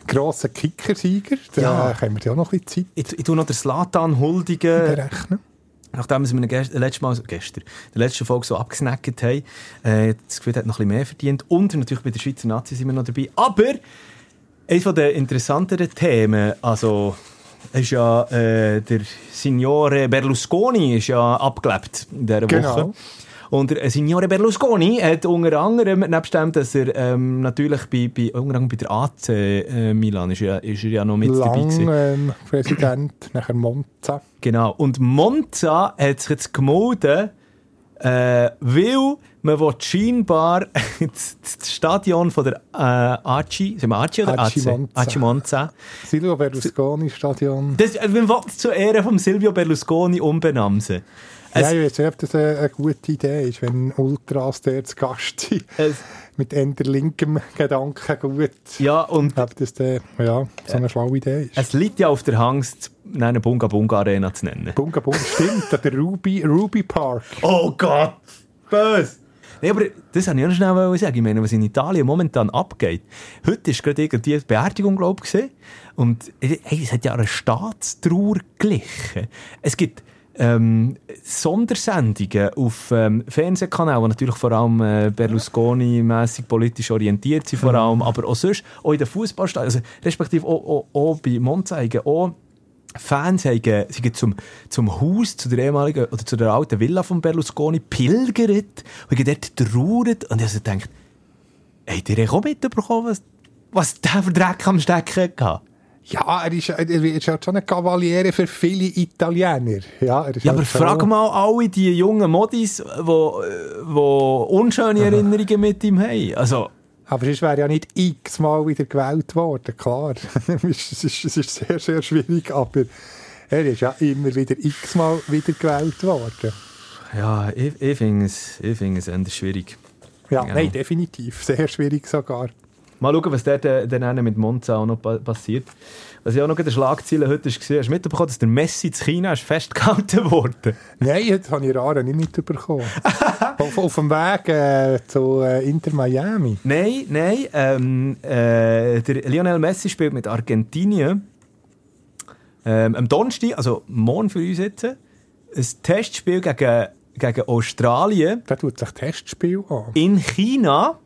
grossen Kickersieger. Da Ja. haben wir ja auch noch ein bisschen Ich, ich tue noch den Slatan Zeit huldigen. berechnen. Nachdem wir ihn gest- letztes Mal, gestern, der letzten Folge so abgesnackt haben, äh, das Gefühl, er hat noch ein bisschen mehr verdient. Und natürlich bei der Schweizer Nazi sind wir noch dabei. Aber eines der interessanteren Themen, also, ist ja, äh, der Signore Berlusconi ist ja abgelebt in dieser Genau. Woche. Und der äh, Signore Berlusconi hat unter anderem, nebst dem, dass er ähm, natürlich bei, bei, unter anderem bei der AC äh, Milan ist, ja, ist er ja noch mit dabei Lang gewesen. ähm, Präsident, nachher Monza. Genau. Und Monza hat sich jetzt gemeldet, äh, weil man will scheinbar (laughs) das Stadion von der äh, Aci, sind wir Aci oder AC? Monza. Aci Monza. Silvio Berlusconi Stadion. Das, äh, man will es zur Ehre von Silvio Berlusconi umbenamsen. Ja, ich weiß nicht, ob das eine, gute Idee ist, wenn Ultras der zu Gast sind. Mit eher linkem Gedanken gut. ja, und Ob das der, ja, so eine schlaue Idee ist. es liegt ja auf der Hand, eine Bunga Bunga Arena zu nennen. Bunga Bunga, stimmt, der Ruby, Ruby Park. Oh Gott, böse. Nee, aber das wollte ich auch noch schnell sagen. Ich meine, was in Italien momentan abgeht. Heute ist gerade irgendwie die Beerdigung, glaube ich, gewesen. Und hey, es hat ja eine Staatstrauer glichen. Es gibt ähm, Sondersendungen auf ähm, Fernsehkanälen, die natürlich vor allem äh, Berlusconi-mässig politisch orientiert sind, vor allem, aber auch sonst, auch in den Fußballstadien, also respektive auch, auch, auch bei Monza, auch Fans haben, sind zum, zum Haus, zu der ehemaligen, oder zu der alten Villa von Berlusconi pilgert und haben dort trauert. Und ich also gedacht, habt ihr auch mitbekommen, was, was der für Dreck am Stecken hatte? Ja, er ist, er ist halt schon ein Kavaliere für viele Italiener. Ja, er ist Ja, halt aber frag mal alle die jungen Modis, die wo unschöne Erinnerungen mit ihm haben. Also, Aber sonst wäre ja nicht x-mal wieder gewählt worden, klar. (laughs) es, ist, es ist sehr, sehr schwierig, aber er ist ja immer wieder x-mal wieder gewählt worden. ja, ich, ich finde es, ich finde es eher schwierig. Ja, Genau. nein, definitiv. Sehr schwierig sogar. Mal schauen, was dort äh, dann mit Monza auch noch pa passiert. Was ich auch noch in den Schlagzeilen heute gesehen, hast du mitbekommen, dass der Messi zu China ist festgehalten wurde? (laughs) Nein, das habe ich Rare nicht mitbekommen. (laughs) auf, auf dem Weg äh, zu äh, Inter Miami. Nein, nein. Ähm, äh, der Lionel Messi spielt mit Argentinien ähm, am Donnerstag, also morgen für uns jetzt, ein Testspiel gegen, gegen Australien Da tut sich Testspiel an. in China.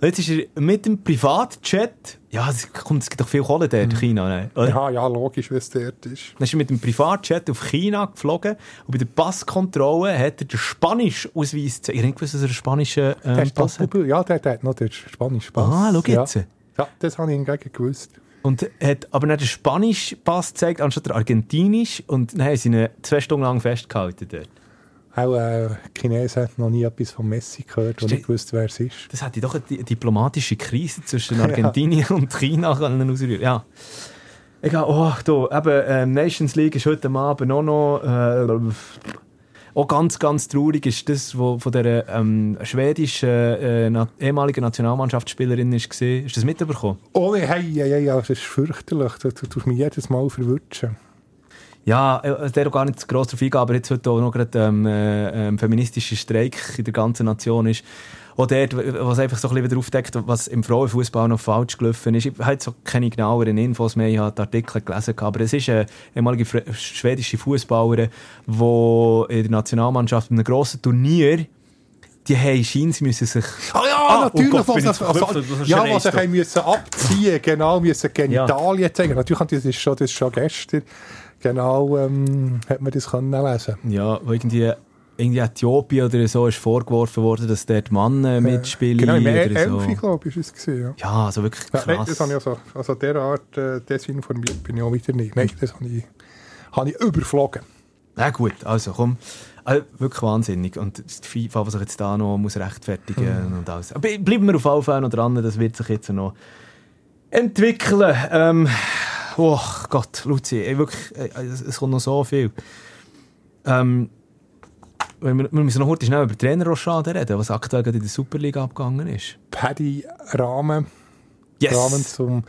Und jetzt ist er mit dem Privatjet, ja, es kommt, es gibt doch viel Kohle dort in China, ne? oder? Ja, ja, logisch, wie es dort ist. Dann ist er mit dem Privatjet auf China geflogen und bei der Passkontrolle hat er den Spanisch-Ausweis gezeigt. Ich gewusst, dass er einen spanischen ähm, Pass hat. Ja, der, der hat noch den spanischen Pass. Ah, schau jetzt. Ja. ja, das habe ich hingegen gewusst. Und hat aber nicht den spanischen Pass gezeigt, anstatt den argentinischen. Und dann haben sie ihn zwei Stunden lang festgehalten dort. Auch äh, Chinesen haben noch nie etwas von Messi gehört und nicht gewusst, wer es ist. Das hätte doch eine di- diplomatische Krise zwischen (laughs) Argentinien und China können ausrühren Ja. Egal, oh, da, eben, ähm, Nations League ist heute Abend auch noch. Äh, auch ganz, ganz traurig ist das, was von der ähm, schwedischen äh, na ehemaligen Nationalmannschaftsspielerin ist gesehen. Hast du das mitbekommen? Oh, hey, hey, hey, ja, das ist fürchterlich. Du, du tust mich jedes Mal verwutschen. Ja, äh, der auch gar nicht gross darauf eingehen, aber jetzt heute auch noch gerade ähm, äh, ähm, feministischer Streik in der ganzen Nation ist. Auch dort, was einfach so ein bisschen wieder aufdeckt, was im Frauenfußball noch falsch gelaufen ist. Ich habe jetzt so keine genaueren Infos mehr, ich habe die Artikel gelesen, aber es ist eine ehemalige schwedische Fußballerin, die in der Nationalmannschaft in einem grossen Turnier die haben scheinen, sie müssen sich... Ah ja, Ah, natürlich. oh Gott, was, was, was, ja, was sie müssen abziehen genau, müssen Genitalien zeigen. Natürlich, das ist schon, das ist schon gestern, genau, ähm, hat man das können lesen Ja, irgendwie... Irgendwie Äthiopien oder so ist vorgeworfen worden, dass dort Männer mitspielen Genau, im oder so. Elfi, glaube ich, ist es gewesen, ja. Ja, also wirklich Ja, krass. nein, das habe ich also, also derart äh, desinformiert bin ich auch wieder nicht. Nein, das habe ich, habe ich überflogen. Na gut, also komm. Also, wirklich wahnsinnig. Und die FIFA, was sich jetzt da noch muss rechtfertigen und alles. Aber bleiben wir auf alle Fälle noch dran, das wird sich jetzt noch entwickeln. Ähm, oh Gott, Luzi, ey, wirklich, ey, es, kommt noch so viel. Ähm, wir, wir müssen noch heute schnell über Trainer Rochade reden, was aktuell gerade in der Superliga abgegangen ist. Paddy Rahmen, Yes! Rahmen zum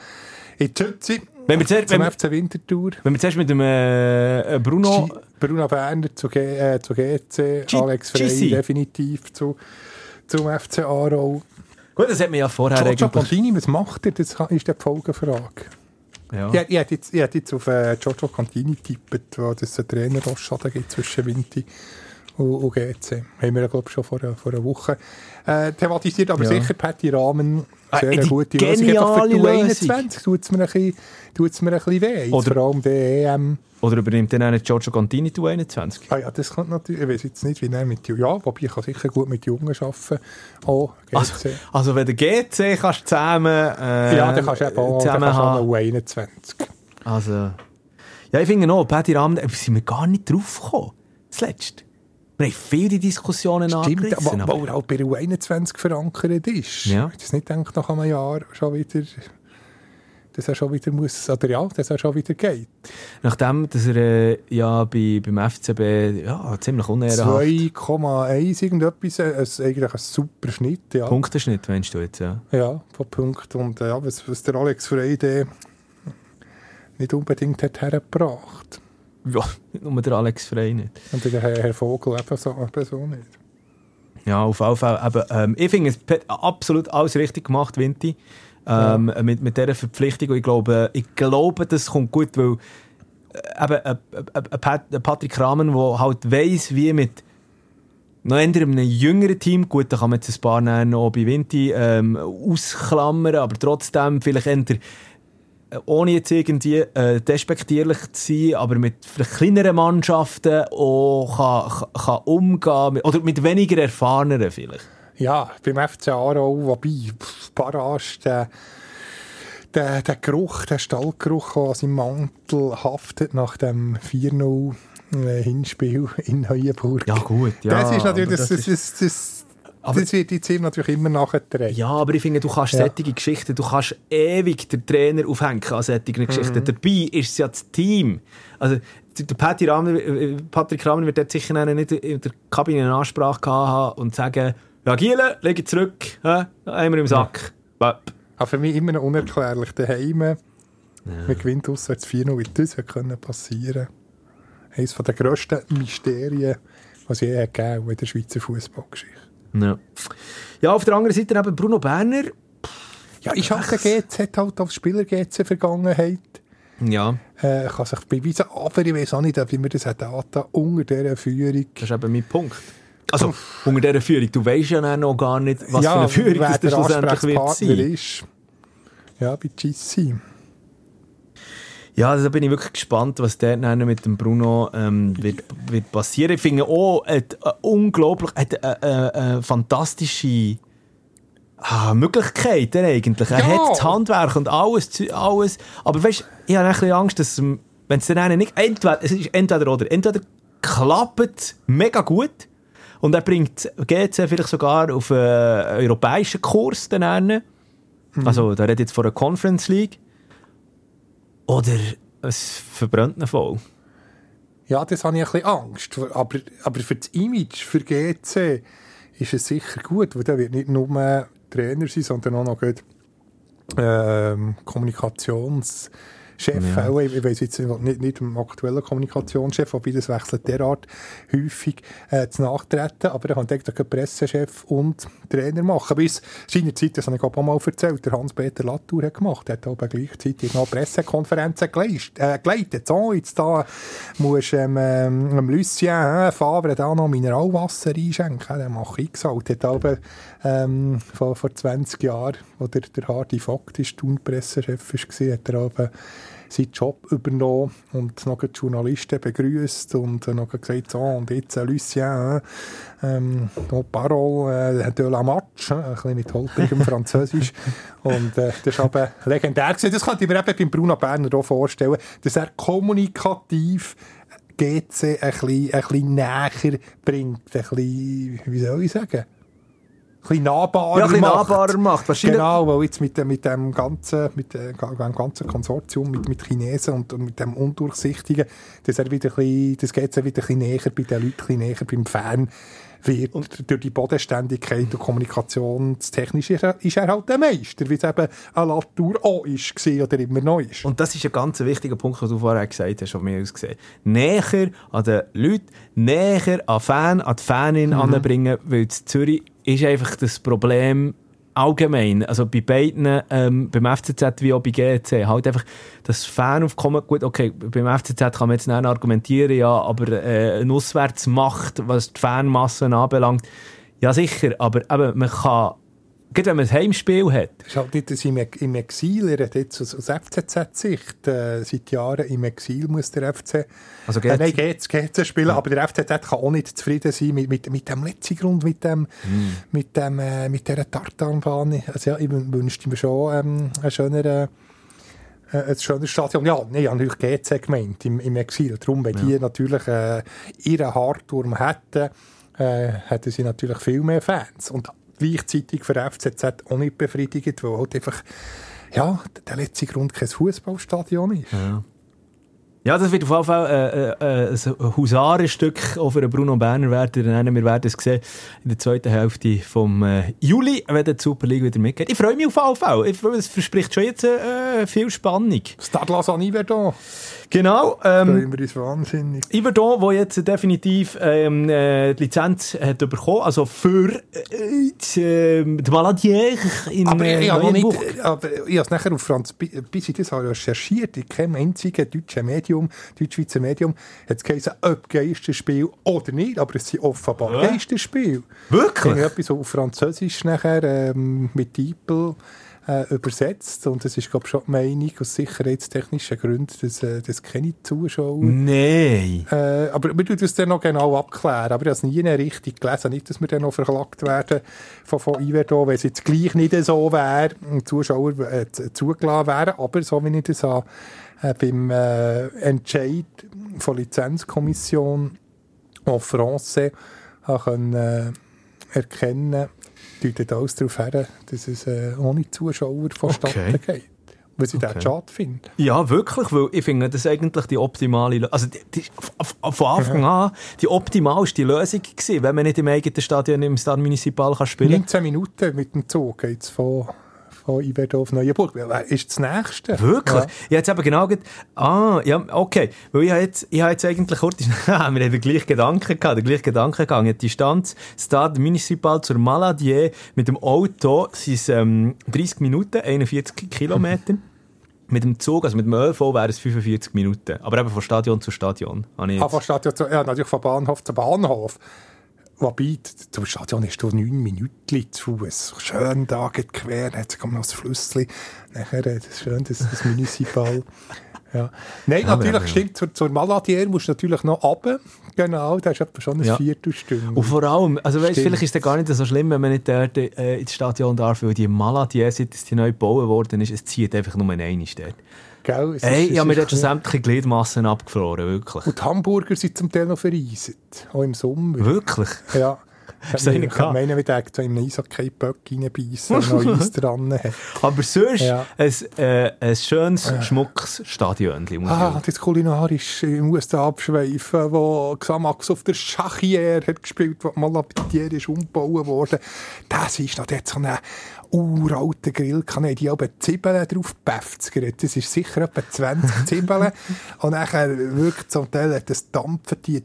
Tützi, Wenn wir zuerst, zum wenn, FC Winterthur. wenn wir zuerst mit dem äh, Bruno... Gi- Bruno Berner zu, G, äh, zu GC, Gi- Alex Frey definitiv zu, zum FC Aarau. Gut, das hat man ja vorher Giorgio eigentlich... Was macht er? Das ist die Folgefrage. Ja. Ich, ich, jetzt, ich hätte jetzt auf äh, Giorgio Contini getippt, wo es einen Trainer gibt zwischen Vinti und, und GC. Haben wir, glaube ich, schon vor, einer- vor einer Woche äh, thematisiert. Aber Ja. sicher, Patty Rahmen, Ah, sehr eine gute Lösung. Einfach für die geniale U21 tut es mir ein bisschen, tut's mir ein bisschen weh. Jetzt Oder- vor allem der EM. Oder übernimmt dann auch Giorgio Contini die 21? Ah ja, das kommt natürlich, ich weiß jetzt nicht, wie er mit Jungen, ja, wobei ich kann sicher gut mit Jungen arbeiten. Oh, GC. Also, also wenn der GC kannst du zusammen äh, ja, dann kannst du eben auch, dann zusammen kannst auch noch U21. Also, ja, ich finde noch, Patty Rahmen, sind wir gar nicht drauf gekommen. Das Letzte. Wir haben viele Diskussionen Stimmt, angerissen. aber, aber er auch bei der U21 verankert ist. Ja. Ich das nicht denkt, nach einem Jahr schon wieder, dass er schon wieder muss, oder ja, dass er schon wieder geht. Nachdem, dass er äh, ja bei, beim FCB ja, ziemlich unehrenhaft 2,1 irgendetwas, äh, eigentlich ein super Schnitt, ja. Punkteschnitt, meinst du jetzt, ja. Ja, von Punkten. Und äh, ja, was, was der Alex Freyde nicht unbedingt hat hergebracht. (laughs) Ja, nur der Alex Frey nicht. Und der Herr, Vogel eben so, eben so nicht. Ja, auf jeden Fall. Eben, ähm, ich finde es pe- absolut alles richtig gemacht, Vinti. Ähm, mit, mit dieser Verpflichtung. Und ich glaube, ich glaube, das kommt gut, weil äh, eben, äh, Pat- äh, Patrick Rahmen, der halt weiss, wie mit noch eher einem jüngeren Team, gut, da kann man jetzt ein paar noch bei Vinti ähm, ausklammern, aber trotzdem vielleicht äh, ohne jetzt irgendwie äh, despektierlich zu sein, aber mit kleineren Mannschaften auch kann, kann, umgehen mit, oder mit weniger erfahreneren vielleicht. Ja, beim FC Aarau, wobei, Barrage, der, der, der Geruch, der Stallgeruch, der an seinem Mantel haftet nach dem 4-0 äh, Hinspiel in Neuenburg. Ja gut, ja. das ist natürlich, das, das, das, das, Aber- das wird jetzt ihm natürlich immer nachgetragen. ja, aber ich finde, du kannst Ja. solche Geschichten, du kannst ewig den Trainer aufhängen an solchen Mhm. Geschichten. Dabei ist es ja das Team. Also, der Patty Rahmen, äh, Patrick Rahmen wird dort sicher nicht in der Kabine eine Ansprache haben und sagen, Ja, Giele, lege zurück. Hä? Einmal im Sack. Ja. Aber für mich immer noch unerklärlich. Daheim, ja. mit Gewinn auswärts 4-0, wie das hätte können passieren Eines der grössten Mysterien, was je gegeben in der Schweizer Fußballgeschichte. Ja. ja, auf der anderen Seite eben Bruno Berner. Ja, ich habe GC halt auf Spieler-GC-Vergangenheit. Ja. Äh, kann sich beweisen, aber ich weiß auch nicht, wie man das hat unter dieser Führung. Das ist eben mein Punkt. Also, unter dieser Führung, du weißt ja noch gar nicht, was ja, für eine Führung das schlussendlich wird sein. Ist. Ja, bei GC. Ja, also da bin ich wirklich gespannt, was der mit dem Bruno ähm, wird, wird passieren. Ich finde auch, er hat eine unglaublich, eine, eine fantastische ah, Möglichkeiten eigentlich. Er ja. hat das Handwerk und alles, alles. Aber weißt, ich habe ein bisschen Angst, dass wenn es dann nicht, entweder, es ist entweder oder, entweder klappt mega gut und er bringt GC vielleicht sogar auf einen europäischen Kurs dann mhm. Also, da redet jetzt von der Conference League. Oder es verbrennt ihn voll. Ja, das habe ich ein bisschen Angst. Aber, aber für das Image, für GC, ist es sicher gut, weil da wird nicht nur Trainer sein, sondern auch noch gut, ähm, Kommunikations- Chef, ja. auch, ich weiß jetzt nicht, nicht dem aktuellen Kommunikationschef, wobei das wechselt derart häufig äh, zu nachtreten, aber er kann direkt Pressechef und Trainer machen. Bis seiner Zeit, das habe ich auch mal erzählt, der Hans-Peter Latour hat gemacht, er hat aber gleichzeitig noch Pressekonferenzen geleitet. Äh, geleitet. So, jetzt da musst du ähm, ähm, Lucien äh, Favre da noch Mineralwasser einschenken, der mache ich gesagt. Hat aber ähm, vor, vor 20 Jahren, wo der, der Hardy Vogt ist, Pressechef war, hat er aber seinen Job übernommen und noch die Journalisten begrüßt und noch gesagt, so, und jetzt äh, Lucien, äh, ähm, Parole äh, de la Match, äh, ein bisschen mit holprigem Französisch. (laughs) und äh, das ist aber legendär gewesen. Das könnte ich mir eben beim Bruno Berner auch vorstellen, dass er kommunikativ GC ein bisschen, ein bisschen näher bringt, ein bisschen, wie soll ich sagen, bisschen nahbarer, ja, ein bisschen macht. nahbarer macht. Genau, weil jetzt mit, mit dem ganzen, mit dem ganzen Konsortium, mit, mit Chinesen und, und mit dem Undurchsichtigen, das, er wieder ein bisschen, das geht wieder ein bisschen näher bei den Leuten, ein bisschen näher beim Fan wird. Und durch die Bodenständigkeit und Kommunikationstechnisch ist er, ist er halt der Meister, wie es eben ein Latour auch ist, oder immer noch ist. Und das ist ein ganz wichtiger Punkt, was du vorher gesagt hast, von mir aus gesehen. Näher an den Leuten, näher an Fan, an die Fanin mhm. anbringen, weil in Zürich ist einfach das Problem allgemein, also bei beiden, ähm, beim FCZ wie auch bei GC, halt einfach das Fanaufkommen, gut, okay, beim FCZ kann man jetzt nicht argumentieren, ja, aber äh, eine Auswärtsmacht, was die Fanmassen anbelangt, ja sicher, aber eben, man kann Gerade wenn man ein Heimspiel hat. Das ist halt nicht das im, im Exil, er hat jetzt aus, aus FCZ-Sicht, äh, seit Jahren im Exil muss der FC, also äh, nein, geht's, geht's spielen, ja. aber der FCZ kann auch nicht zufrieden sein mit, mit, mit dem letzten Grund, mit dem, mm. mit dem, äh, mit dieser Tartanbahn. Also ja, ich wünschte mir schon ähm, einen schöneren, äh, ein schönes Stadion. Ja, nein, ich habe natürlich GC gemeint, im, im Exil. Darum, wenn ja. die natürlich äh, ihren Hardturm hätten, äh, hätten sie natürlich viel mehr Fans. Und gleichzeitig für FCZ auch nicht befriedigt, weil halt einfach ja, der letzte Grund kein Fußballstadion ist. Ja. Ja, das wird auf jeden Fall äh, äh, äh ein Husarenstück auch für Bruno Berner werden. Wir werden es sehen in der zweiten Hälfte vom äh, Juli, wenn die Super League wieder mitgeht. Ich freue mich auf Fall. Es verspricht schon jetzt äh, viel Spannung. Stade Lausanne Yverdon. Genau. Ähm, freuen wir uns wahnsinnig. Yverdon, der jetzt definitiv ähm, äh, die Lizenz hat bekommen, also für die, äh, die Maladière in aber, äh, nicht, aber ich habe es nachher auf Franz, bis ich das habe recherchiert, in keinem einzigen deutschen Medium, Deutschschweizer Medium, hat es geheißen, ob Geisterspiel oder nicht, aber es sind offenbar ja. Geisterspiele. Wirklich? Ich habe etwas auf Französisch nachher ähm, mit Diepel äh, übersetzt. Und das ist, glaube ich, schon die Meinung aus sicherheitstechnischen Gründen, dass äh, das keine Zuschauer. Nein. Äh, aber wir tun das dann noch genau abklären. Aber ich habe es nie richtig gelesen. Nicht, dass wir dann noch verklagt werden von, von Iverdo, wenn es jetzt gleich nicht so wäre, Zuschauer äh, zugelassen wären. Aber so wie ich das habe, beim äh, Entscheid von Lizenzkommission en habe können, äh, erkennen deutet alles darauf her, dass es äh, ohne Zuschauer vonstatten okay. geht. was ich Okay. okay. schade finde. Ja, wirklich, weil ich finde, das ist eigentlich die optimale Lösung. Also, die, die, von Anfang an, die optimalste Lösung gewesen, wenn man nicht im eigenen Stadion, im Stade Municipal kann spielen 19 Minuten mit dem Zug geht es von, von auf Neuenburg. Wer ist das Nächste? Wirklich? Ja. Ich habe jetzt eben genau gedacht, ah, ja, okay. Weil ich habe jetzt, ich habe jetzt eigentlich kurz, (laughs) wir haben den gleichen Gedanken gehabt, den gleichen Gedanken gegangen. Die Distanz, Stade Municipal zur Maladier mit dem Auto sind ähm, 30 Minuten, 41 Kilometer. (laughs) Mit dem Zug, also mit dem ÖV, wären es 45 Minuten. Aber eben von Stadion zu Stadion. Ah, von Stadion zu, ja, natürlich von Bahnhof zu Bahnhof. Wobei, zum Stadion ist du neun Minuten zu Fuß. Schön da geht quer, jetzt kommt noch das Flüssli. Nachher äh, das ist schön, das, das Municipal. (laughs) Ja. Nein, Ja, natürlich ja. stimmt, zur, zur Maladier musst du natürlich noch runter. Genau, das ist etwa schon eine Ja. Viertelstunde. Und vor allem, also weißt, vielleicht ist es gar nicht so schlimm, wenn man nicht dort äh, ins Stadion darf, weil die Maladier, seit die neu gebaut worden ist, es zieht einfach nur eine dort. Gell, es Ey, ist- ich habe mir dort schon sämtliche Gliedmassen abgefroren, wirklich. Und die Hamburger sind zum Teil noch verreist. Auch im Sommer. Wirklich? Ja. (laughs) Ich meine, wie der so in einen Eishockey-Böck reinbeissen und (laughs) noch Eis dran hat. Aber sonst Ja. ein, äh, ein schönes, schmuckes Stadion. ich Ah, das kulinarisch, ich muss da abschweifen, wo Xamax auf der Schachier hat gespielt, wo mal Malabitier ist umgebaut worden. Das ist noch dort so ein uralter Grillkanal, die haben Zwiebeln drauf gepfeffert. Das ist sicher etwa 20 (laughs) Zwiebeln. und nachher wirklich zum Teil hat das dampfen die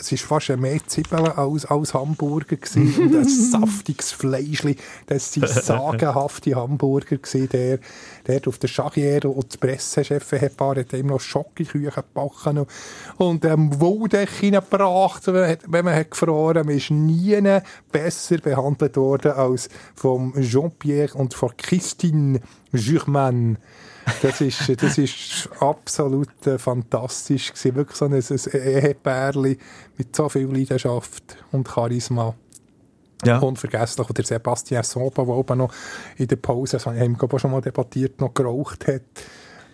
es ist fast mehr Zwiebeln als, als Hamburger gewesen. (laughs) und ein saftiges Fleischli. Das sind (laughs) sagenhafte Hamburger gewesen, der, der auf der Schachier und das Pressechef hat ein paar, hat ihm noch Schokoküchen gebacken und, ähm, Woldech hineingebracht, wenn man hat- gefroren. Man ist nie besser behandelt worden als vom Jean-Pierre und von Christine Jurman. Das ist, (laughs) das ist absolut äh, fantastisch gewesen. Wirklich so ein, ein Ehepärli mit so viel Leidenschaft und Charisma. Ja. Unvergesslich. Und der Sebastian Soba, der oben noch in der Pause, das haben wir schon mal debattiert, noch geraucht hat.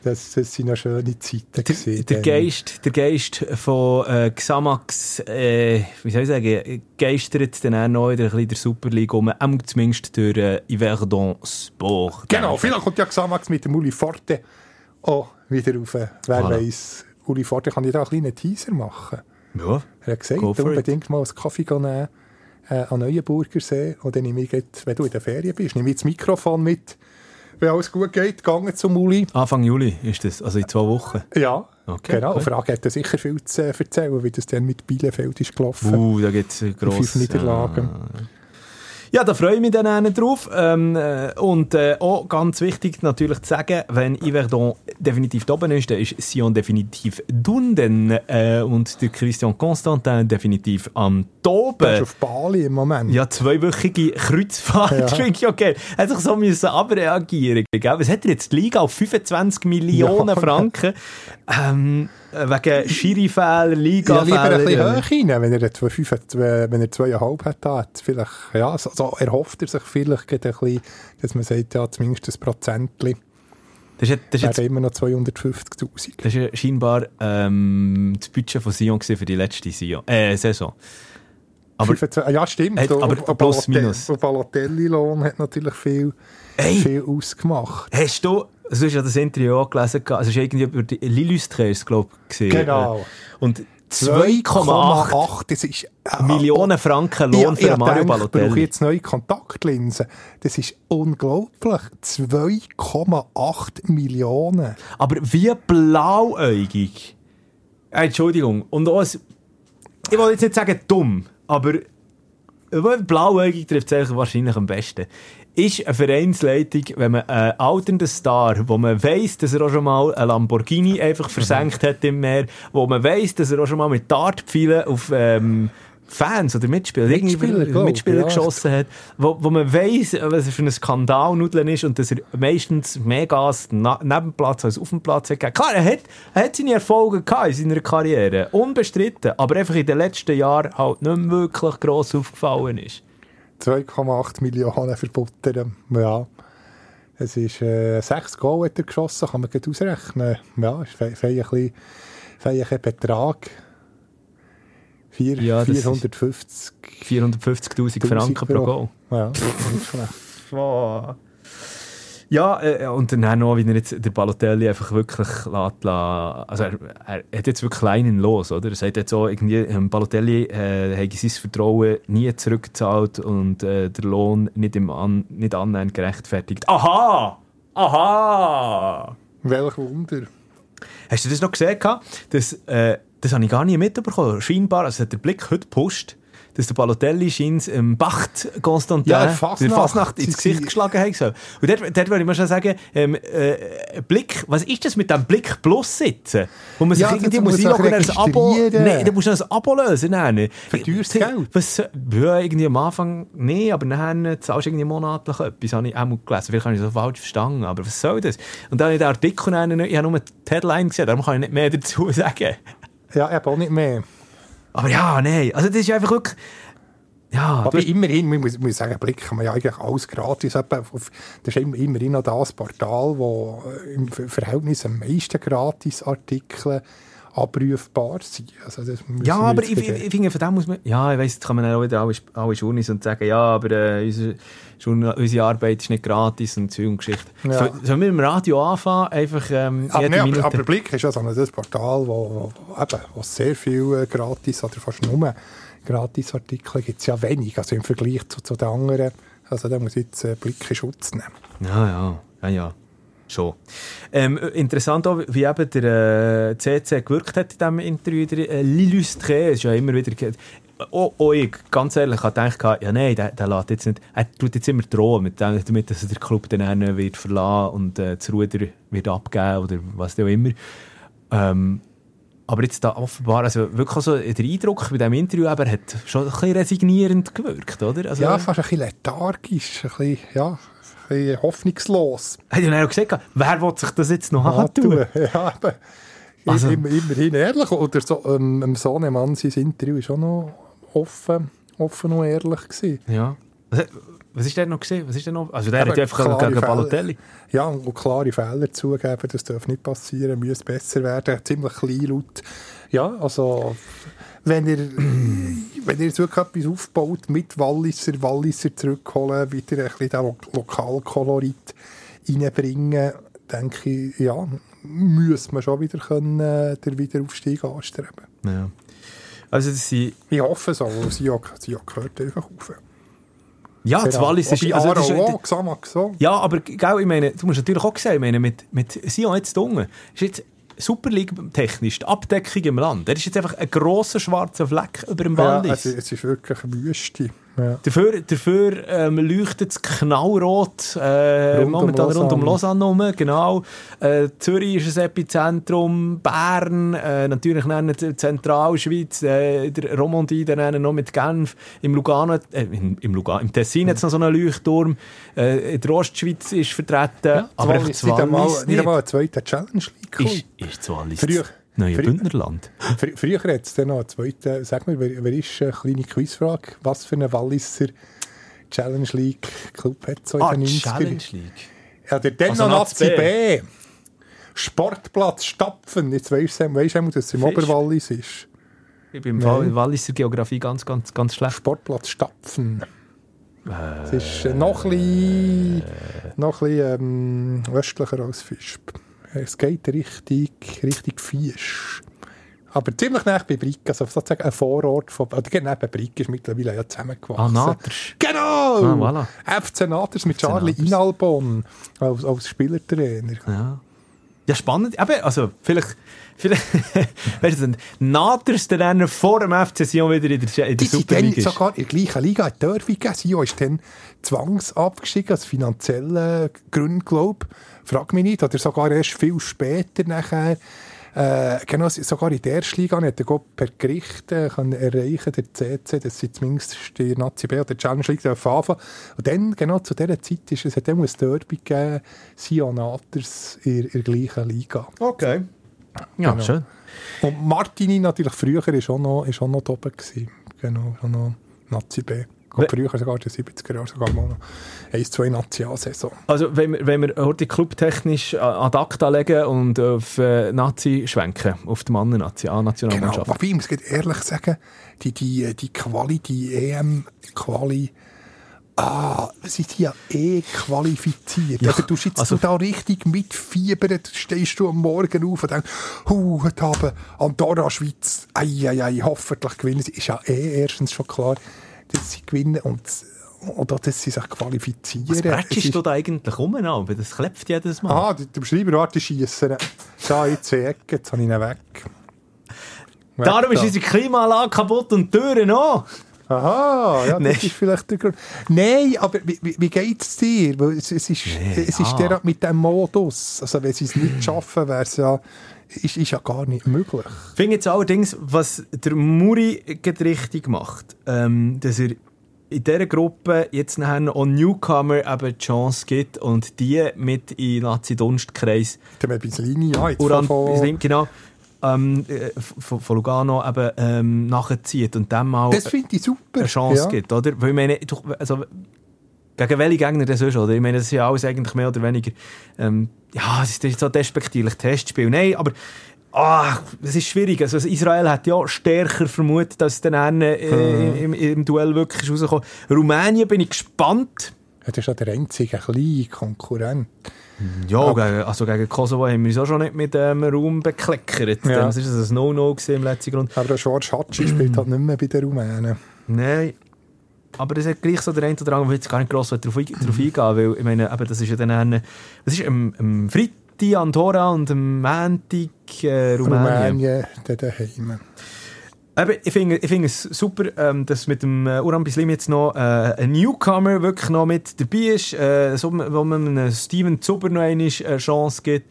Das, das sind noch schöne Zeiten Der, gewesen. der, dann. Geist, der Geist von äh, Xamax, äh, wie soll ich sagen, geistert dann auch noch wieder ein bisschen der Super League um, ähm, zumindest durch äh, Yverdon Sport. Genau, vielleicht kommt ja Xamax mit dem Uli Forte auch wieder rauf. Wer Voilà. weiss, Uli Forte kann ich da einen kleinen Teaser machen. Ja. Er hat gesagt, for it. unbedingt mal einen Kaffee nehmen äh, an Neuenburger See. Und dann nehme ich, wenn du in der Ferien bist, nehme ich das Mikrofon mit. Wenn alles gut geht, gegangen zum Uli. Anfang Juli ist das, also in zwei Wochen. Ja, Okay, genau. okay. Frage hat er sicher viel zu äh, erzählen, wie das dann mit Bielefeld ist gelaufen. Uh, da gibt es grosse... fünf Niederlagen. Ja, da freue ich mich dann auch drauf. Ähm, äh, und äh, auch ganz wichtig natürlich zu sagen, wenn Yverdon definitiv da oben ist, dann ist Sion definitiv dunden äh, und der Christian Constantin definitiv am Der ist Toben. auf Bali im Moment. Ja, zweiwöchige Kreuzfahrt, Ja. (laughs) finde ich okay. Er hat sich so müssen abreagieren gell? Was hat er jetzt? Die Liga auf 25 Millionen Ja. Franken? Ähm, wegen Schiri-Fehler, Ja, lieber ein Liga-Fehler. bisschen hoch rein, wenn er jetzt zwei, fünf, zwei, wenn er zweieinhalb hat, hat vielleicht, ja, so, so erhofft er sich vielleicht ein bisschen, dass man sagt, ja, zumindest ein Prozentli, das ist, das ist jetzt immer noch 250'000. Das war scheinbar ähm, das Budget von Sion für die letzte Sion, äh, Saison. Aber 25 ja, stimmt. Hat- aber und plus, Balotelli- minus. Balotelli-Lohn hat natürlich viel, viel ausgemacht. hast du, du hast ja das Interview auch gelesen, also es ist irgendwie über die Lillustrés, glaube ich, gesehen. Genau. Und 2,8 2,8, das ist... äh, Millionen Franken Lohn ich, für ich Mario denke, Ich brauche Balotelli. jetzt neue Kontaktlinsen. Das ist unglaublich. 2,8 Millionen. Aber wie blauäugig. Äh, Entschuldigung. Und auch, ich will jetzt nicht sagen dumm, aber äh, blauäugig trifft es wahrscheinlich am besten. Ist eine Vereinsleitung, wenn man einen alternden Star, wo man weiss, dass er auch schon mal ein Lamborghini einfach versenkt hat im Meer, wo man weiss, dass er auch schon mal mit Dartpfeilen auf ähm, Fans oder Mitspieler, Mitspieler, Mitspieler geschossen hat, wo, wo man weiss, was er für ein Skandalnudeln ist und dass er meistens mehr Gas neben Platz als auf dem Platz hat. Klar, er hat, er hat seine Erfolge gehabt in seiner Karriere, unbestritten, aber einfach in den letzten Jahren halt nicht mehr wirklich gross aufgefallen ist. 2,8 Millionen verbuttern. Ja. Es ist äh, 6 Goal hat er geschossen, kann man gut ausrechnen. Ja, ist fe- fein ein bisschen- ein Betrag. Vier, Ja, das ist- 450 450'000 Franken pro Goal. Ja, nicht schlecht. (laughs) Ja, äh, und dann noch, wie er jetzt der Balotelli einfach wirklich lässt, also er, er hat jetzt wirklich Leinen los, oder? Er sagt jetzt auch, irgendwie, ähm, Balotelli äh, hat sein Vertrauen nie zurückgezahlt und äh, der Lohn nicht, im An nicht annähernd gerechtfertigt. Aha! Aha! Welch Wunder. Hast du das noch gesehen? Das, äh, das habe ich gar nicht mitbekommen. Scheinbar, also hat der Blick heute gepostet, dass der Balotelli scheint ähm, Bacht Constantin Ja, der Fasnacht. Fasnacht ins Gesicht geschlagen haben soll. Und dort, dort würde ich mal schon sagen, ähm, äh, Blick, was ist das mit dem Blick Plus sitzen? Wo man sich Ja, irgendwie muss einloggen ein Abo... Nein, du musst ein Abo lösen. Nein. Für teures T- Geld. Was, ja, irgendwie am Anfang nee, aber nachher zahlst du irgendwie monatlich etwas, habe ich auch mal gelesen. Vielleicht habe ich so falsch verstanden, aber was soll das? Und dann habe ich den Artikel, dann, ich habe nur die Headline gesehen, darum kann ich nicht mehr dazu (laughs) sagen. Ja, eben auch nicht mehr. Aber ja, nein, also das ist einfach wirklich... Ja, Aber immerhin, man muss, muss sagen, Blick kann man ja eigentlich alles gratis. Auf- Das ist immer- immerhin noch das Portal, wo äh, im Ver- Verhältnis am meisten Gratis-Artikel abrufbar sind. Also das ja, aber ich, ich, finde, von dem muss man... Ja, ich weiss, jetzt kann man auch wieder alle, alle Journeys und sagen, ja, aber äh, unsere, unsere Arbeit ist nicht gratis und so und Geschichte. Ja. So, sollen wir mit dem Radio anfangen? Einfach ähm, Aber, jede nee, aber, aber Blick ist ja so ein das Portal, wo, wo, eben, wo sehr viel äh, gratis oder fast nur Gratisartikel gibt es ja wenig, also im Vergleich zu, zu den anderen. Also da muss ich jetzt äh, Blick in Schutz nehmen. Ja, ja, ja, ja. Schon. Ähm, interessant auch, wie eben der äh, CC gewirkt hat in diesem Interview. Der äh, L'Illustré ist ja immer wieder... Auch, auch ich, ganz ehrlich, habe gedacht, ja nein, der, der lässt jetzt nicht... Er tut jetzt immer drohen, mit dem, damit dass er den Club dann auch wird verlassen und äh, das Ruder wird abgeben oder was auch immer. Ähm, aber jetzt da offenbar, also wirklich so der Eindruck bei diesem Interview, eben, hat schon ein bisschen resignierend gewirkt, oder? Also, Ja, fast ein bisschen lethargisch, ein bisschen, ja, bisschen hoffnungslos. Hat ja auch gesagt, wer will sich das jetzt noch antun? antun. (laughs) Ja, eben. Also- Immer, immerhin ehrlich. Oder so, ähm, dem Sohnemann, sein Interview war schon noch offen, offen und ehrlich. Gewesen. Ja. Was, ist denn noch gesehen? Was ist denn noch? Also der hat ja einfach gegen. Balotelli. Ja, und klare Fehler zugeben, das darf nicht passieren, muss besser werden. Ziemlich klein laut. Ja, also, wenn ihr, (clears throat) wenn ihr wirklich etwas aufbaut, mit Walliser, Walliser zurückholen, wieder ein bisschen den Lo Lokalkolorit reinbringen, denke ich, ja, muss man schon wieder können, äh, den Wiederaufstieg anstreben. Ja. Also das sind, Ich hoffe so, weil sie sie gehört einfach auf. ja, das Wallis ist... Also, das ist auch, so. ja, aber gell, ich meine, du musst natürlich auch sehen, ich meine, mit, mit Sion jetzt unten, ist jetzt Super League technisch, die Abdeckung im Land, der ist jetzt einfach ein grosser schwarzer Fleck über dem Ja, Wallis. es, es ist wirklich Wüste. Ja. Dafür, dafür ähm, leuchtet es knallrot äh, Rund um momentan rund um Lausanne. Herum, genau. Äh, Zürich ist ein Epizentrum, Bern, äh, natürlich dann Zentralschweiz, äh, der Romandie dann noch mit Genf, im Lugano, äh, im, im, Lugano, im Tessin hat es noch so einen Leuchtturm, äh, in der Ostschweiz ist vertreten, aber Wallis einfach das nicht einmal, Wallis nicht nicht. einmal eine zweite Challenge League. Ist, ist Wallis Früher- neue früher- Bündnerland? Fr früher hat es dann noch eine zweite, sag mir, wer, wer ist, eine kleine Quizfrage, was für eine Walliser Challenge League Club hat so in Ah, den die 90er? Challenge League. Ja, der dann Also Nazi B. B. Sportplatz Stapfen. Jetzt weisst du, weisst du, dass es im Fisch. Oberwallis ist. Ich bin im Nein. Walliser Geografie ganz, ganz, ganz schlecht. Sportplatz Stapfen. Es ist äh, noch ein bisschen, noch ein bisschen ähm, östlicher als Fischb. Es geht Richtung, Richtung Fisch. Aber ziemlich nah bei Brick, also sozusagen ein Vorort von, oder genau, neben Brick ist mittlerweile ja zusammengewachsen. Ah, Natersch. Genau! Ah, FC Naters mit FC Charlie Naters. Inalbon als, als Spielertrainer. Ja. Ja, spannend. Eben, also, vielleicht, vielleicht, (laughs) weißt du, Naters der dann vor dem FC Sion wieder in der, in Die der sind dann Superliga ist. sogar in der gleichen Liga in Derby gegeben. Sio ist dann zwangsabgestiegen, aus finanziellen Gründen, glaube ich. Frag mich nicht. Oder sogar erst viel später nachher. Äh, genau, sogar in der ersten Liga hat er Gott per Gericht äh, können erreichen, der CC, dass sie zumindest die Nazi B oder die Challenge League anfangen. Und dann, genau zu dieser Zeit, ist es hat dann ein Derby gegeben, Sion Naters in, in der gleichen Liga. Okay. Ja, Genau. schön. Und Martini natürlich früher ist auch noch, ist auch noch da oben gewesen. Genau, auch noch Nazi B. Früher sogar in den 70er Jahren sogar mal noch 1, 2 Nazi-A-Saison. Also, wenn wir, wenn wir heute clubtechnisch ad acta legen und auf äh, Nazi schwenken, auf die Mannen-Nazi, Genau, A-Nationalmannschaft. wobei, ich muss ehrlich sagen, die, die, die Quali, die EM-Quali, Ah, sie sind ja eh qualifiziert. Ja, also, du sitzt also- du da richtig mitfiebern, stehst du am Morgen auf und denkst, hu, heute Abend Andorra, Schweiz, ei, ei, ei, hoffentlich gewinnen sie. Ist ja eh erstens schon klar, dass sie gewinnen und oder dass sie sich qualifizieren. Was prätschst ist- du da eigentlich rum? aber Das klebt jedes Mal. Aha, der Schreiber warte schiessen. Da, jetzt in die Ecke, jetzt habe ich ihn weg. Weg Darum ist da. unsere Klimaanlage kaputt und die Türen auch. Aha, ja, das Nein. ist vielleicht der Grund. Nein, aber wie, wie, geht es dir? Weil es, es ist, es ist ja. der mit dem Modus. Also wenn sie es nicht schaffen, wäre es ja, ist, ist ja gar nicht möglich. Ich finde jetzt allerdings, was der Muri richtig macht, ähm, dass er in dieser Gruppe jetzt nachher auch Newcomer eben die Chance gibt und die mit in den Nazi-Dunstkreis Der Bislini, ja, jetzt Uran, von, von, genau, ähm, äh, von, von Lugano eben ähm, nachzieht und dem mal Das ich super. eine Chance ja. gibt, oder? Weil ich meine, also, gegen welche Gegner das ist, oder? Ich meine, das ist ja alles eigentlich mehr oder weniger, ähm, ja, es ist so despektierlich Testspiel. Nein, aber, ah, es ist schwierig. Also, Israel hat ja stärker vermutet, dass es dann äh, im, im Duell wirklich ist rausgekommen. Rumänien bin ich gespannt. Das ist ja der einzige kleine Konkurrent. Ja, gegen, also gegen Kosovo haben wir uns auch schon nicht mit dem Raum bekleckert. Ja. Das ist ein No-No im letzten Grund. Aber der Schwarz Hatschi spielt halt nicht mehr bei den Rumänen. Nein. Aber das hat gleich so der eine oder andere, der jetzt gar nicht gross darauf, ein- darauf eingehen weil ich meine, eben, das ist ja dann, eine- was ist am, am Freitag Andorra und am Montag äh, Rumänien. Rumänien, daheim. Eben, ich finde ich finde es super, ähm, dass mit dem äh, Uran Bislim jetzt noch äh, ein Newcomer wirklich noch mit dabei ist, äh, so, wo man einem Steven Zuber noch eine äh, Chance gibt.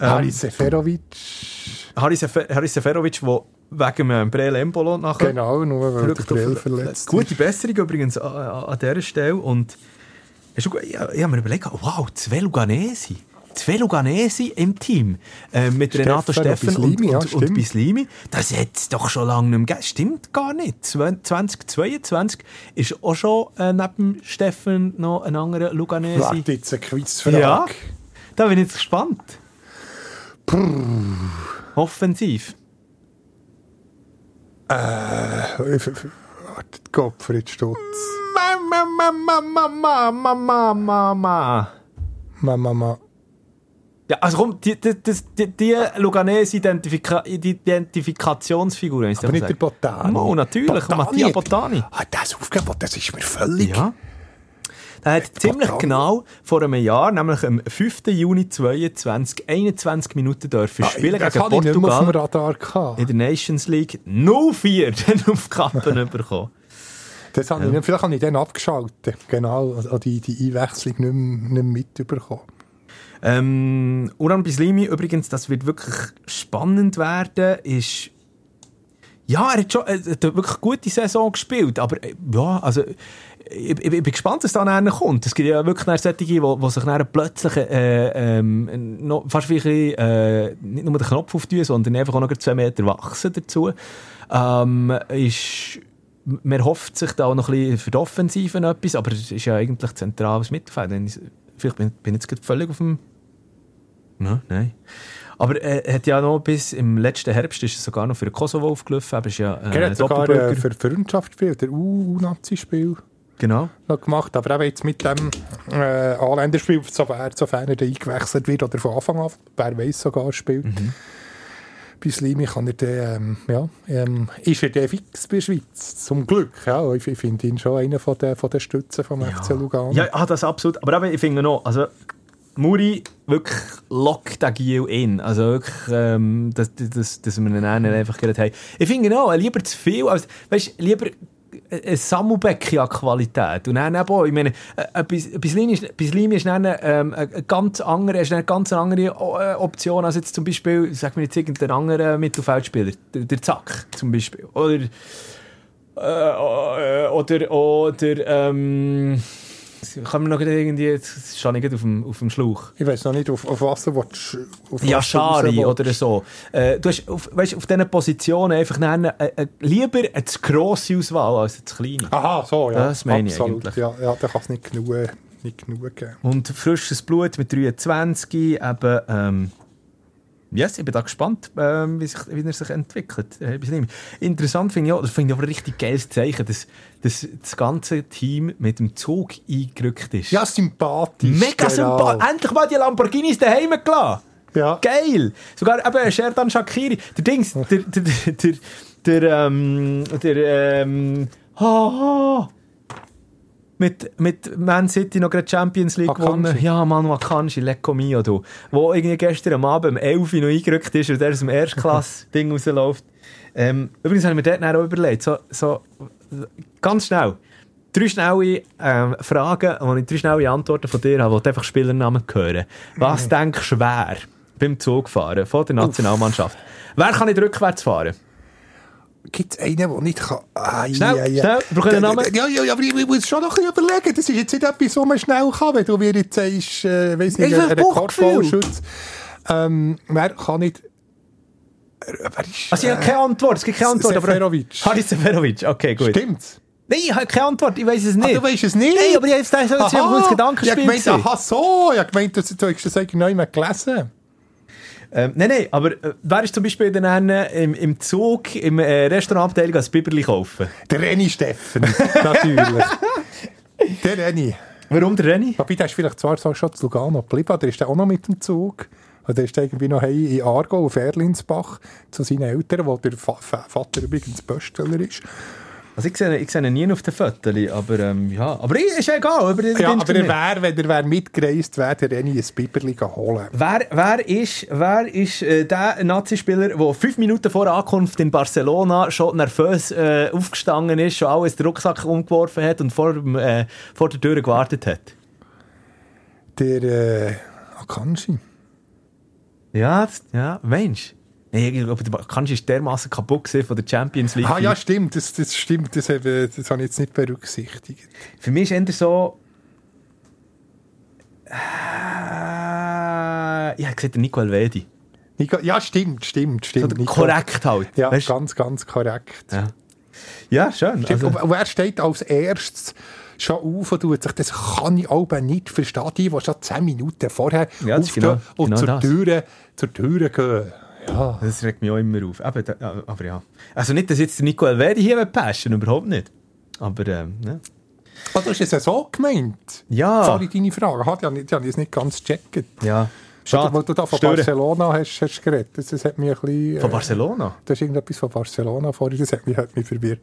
Ähm, Haris Seferovic. Haris Sefer- Haris Seferovic, der wegen dem Breel Embolo nachher Genau, nur weil der Brill auf- verletzt Gute Besserung übrigens an, an, an dieser Stelle. Und hast du, ich, ich habe mir überlegt, wow, zwei Luganesi. Zwei Luganesi im Team. Äh, mit Stefan Renato und Steffen und, Bislimi, ja, und, und stimmt. Bislimi. Das es doch schon lange nicht mehr gegeben. Stimmt gar nicht. Zwen- 2022 ist auch schon äh, neben Steffen noch ein anderer Luganesi. Warte jetzt eine Quizfrage. Ja, da bin ich jetzt gespannt. Offensiv. Äh, Warte, Gottfried Stutz. Mama, Mama, Mama, Mama, Mama. Mama, Mama. Ja, also komm, die, die, die, die, Luganese Identifika Identifikationsfigur, wenn ich Aber nicht der. Botani. Mo, natürlich, Mattia Botani. Ah, das aufgegeben, das ist mir völlig... Ja. Der hat ziemlich Botani. genau vor einem Jahr, nämlich am 5. Juni 22, 21 Minuten dürfen Ah, spielen gegen hatte ich nicht mehr auf dem Portugal Radar. Gehabt. in der Nations League 0-4 (laughs) dann auf die Kappen (laughs) bekommen. Das habe ich vielleicht habe ich dann abgeschaltet. Genau, also die, die Einwechslung nicht mehr, nicht mehr mitbekommen. Ähm, Uran Bislimi, übrigens, das wird wirklich spannend werden, ist... Ja, er hat schon äh, er hat wirklich gute Saison gespielt, aber äh, ja, also... Ich, ich, ich bin gespannt, was da nachher kommt. Es gibt ja wirklich solche, die, die sich dann plötzlich äh, ähm, noch, fast wie ein bisschen, äh, nicht nur den Knopf auftun, sondern einfach auch noch zwei Meter wachsen dazu. Ähm, ist, man hofft sich da auch noch ein bisschen für die Offensive etwas, aber es ist ja eigentlich zentrales Mittelfeld. Wenn Vielleicht bin bin ich jetzt gerade völlig auf dem... Nein, nein. Aber äh, er hat ja noch bis im letzten Herbst ist er sogar noch für den Kosovo aufgelaufen, aber ist ja äh, er hat sogar äh, für Freundschaftsspiel, der U-Nazi-Spiel Genau. noch gemacht. Aber eben jetzt mit dem äh, Anländerspiel, sofern, er eingewechselt wird oder von Anfang an, wer weiß sogar spielt. Mhm. Bis Limi kann er dann, ähm, ja, ähm, ist er dann fix bei der Schweiz. Zum Glück, ja. Ich, ich finde ihn schon einer von den, von den Stützen vom FC Lugano. Ja, ah, das absolut. Aber eben, ich finde noch, also Muri wirklich lockt den Giel in. Also wirklich, ähm, dass, dass, dass wir ihn einfach gerade haben. Ich finde noch, lieber zu viel, als, weißt, lieber ein Sammelbecken an Qualität. Und dann eben ich meine, äh, Bislimi ist, Bislimi ist dann ähm, eine ganz andere, ist eine ganz andere äh, Option als jetzt zum Beispiel, sagen wir jetzt irgendein anderer Mittelfeldspieler, der, der Zack zum Beispiel. Oder äh, äh, oder, oder, ähm, kann man noch irgendwie, jetzt stehe ich gerade auf dem, auf dem Schlauch. Ich weiß noch nicht, auf, auf was du auf Ja, Schari oder so. Äh, du hast auf, weißt, auf diesen Positionen einfach nennen, äh, äh, lieber eine zu grosse Auswahl als eine zu kleine. Aha, so, ja. Das meine ich Absolut. eigentlich. Ja, ja da kann es nicht genug, nicht genug geben. Und frisches Blut mit 23, eben, ähm, Yes, ich bin da gespannt, ähm, wie, sich, wie er sich entwickelt. Äh. Interessant finde ich auch, das finde ich aber ein richtig geiles Zeichen, dass, dass das ganze Team mit dem Zug eingerückt ist. Ja, sympathisch. Mega genau. sympathisch. Endlich mal die Lamborghinis daheim gelassen. Ja. Geil! Sogar eben Sherdan Shakiri. Der Dings, der, der, der, der, der, ähm, der, ähm, ha, ha. Mit, mit Man City noch gerade Champions League Akanji. gewonnen. Ja, Manu Akanji, Lecco Mio, du. Wo irgendwie gestern am Abend um 11 Uhr noch eingerückt ist und der aus dem Erstklass-Ding (laughs) rausläuft. Ähm, übrigens habe ich mir dort auch überlegt, so, so, ganz schnell, drei schnelle ähm, Fragen, wo ich drei schnelle Antworten von dir habe, wo du einfach Spielernamen hören. Was denkst du wer beim Zugfahren von der Nationalmannschaft? Wer kann nicht rückwärts fahren? Es einen, der nicht? Ah, Schnell, ja, ja. schnell, wir brauchen einen Namen. Ja, ja, ja, aber ich, ich muss schon noch ein bisschen überlegen. Das ist jetzt nicht etwas, was man schnell kann, wenn du mir jetzt sagst, äh, weiss nicht. Rekordballschutz. Ähm, wer kann nicht... Wer ist, Also ich habe keine Antwort, es gibt keine Antwort. Seferovic. Haris Seferovic, okay, gut. Stimmt's? Nein, ich habe keine Antwort, ich weiß es Ah, nicht. du weißt es nicht? Nein, aber ich habe jetzt gedacht, das jetzt ein Gedankenspiel ich hab gemeint, aha, so. Ich habe gemeint, du, du hast das gelesen. Ähm, nein, nein, aber äh, wer ist zum Beispiel dann äh, im, im Zug, im äh, Restaurantabteilung ein Biberli kaufen? Der Renny Steffen, (laughs) natürlich. der Renny. Warum der Renny? Wobei, der ist vielleicht zwar so schon zu Lugano geblieben, aber der ist auch noch mit dem Zug. Der ist irgendwie noch in Aargau, auf Erlinsbach, zu seinen Eltern, wo der Vater übrigens Bösteller ist. Also ich sehe, ich sehe ihn nie auf den Fotos, aber ähm, ja, aber ich- ist egal. Aber Ja, aber er wäre, wenn er wär mitgereist wäre, der Renny ein Biberli holen. Wer, wer ist, wer ist äh, der Nazi-Spieler, der fünf Minuten vor Ankunft in Barcelona schon nervös äh, aufgestanden ist, schon alles den Rucksack umgeworfen hat und vor, äh, vor der Tür gewartet hat? Der äh, Akanji. Ja, ja, Mensch. Nee, der Kanji ist dermaßen kaputt von der Champions League. Ah ja, stimmt, das, das stimmt, das habe, das habe ich jetzt nicht berücksichtigt. Für mich ist eher so. Äh, ich habe der Nico Elvedi. Nico- Ja, stimmt, stimmt, So stimmt. Nico. korrekt halt. Ja, Weisst? ganz, ganz korrekt. ja. ja, schön. Stimmt. Also, Und wer steht als erstes schon auf und tut sich, das kann ich auch nicht verstehen, die, die schon 10 Minuten vorher Ja, das ist aufstehen genau- und genau zur, das. Türe, zur Türe gehen. Ja. das regt mich auch immer auf. Aber, aber ja. Also nicht, dass jetzt Nico Elvedi hier passion, überhaupt nicht. Aber ähm, ja. Oh, du hast es ja so gemeint. Ja. Sorry, deine Frage. Hat ja nicht, ja, ich es nicht ganz gecheckt. Ja. Schade. Weil du da von Stören. Barcelona hast, hast geredet. Das, das hat mich ein bisschen... Von äh, Barcelona? Du hast irgendetwas von Barcelona vorhin, das hat mich, hat mich verwirrt.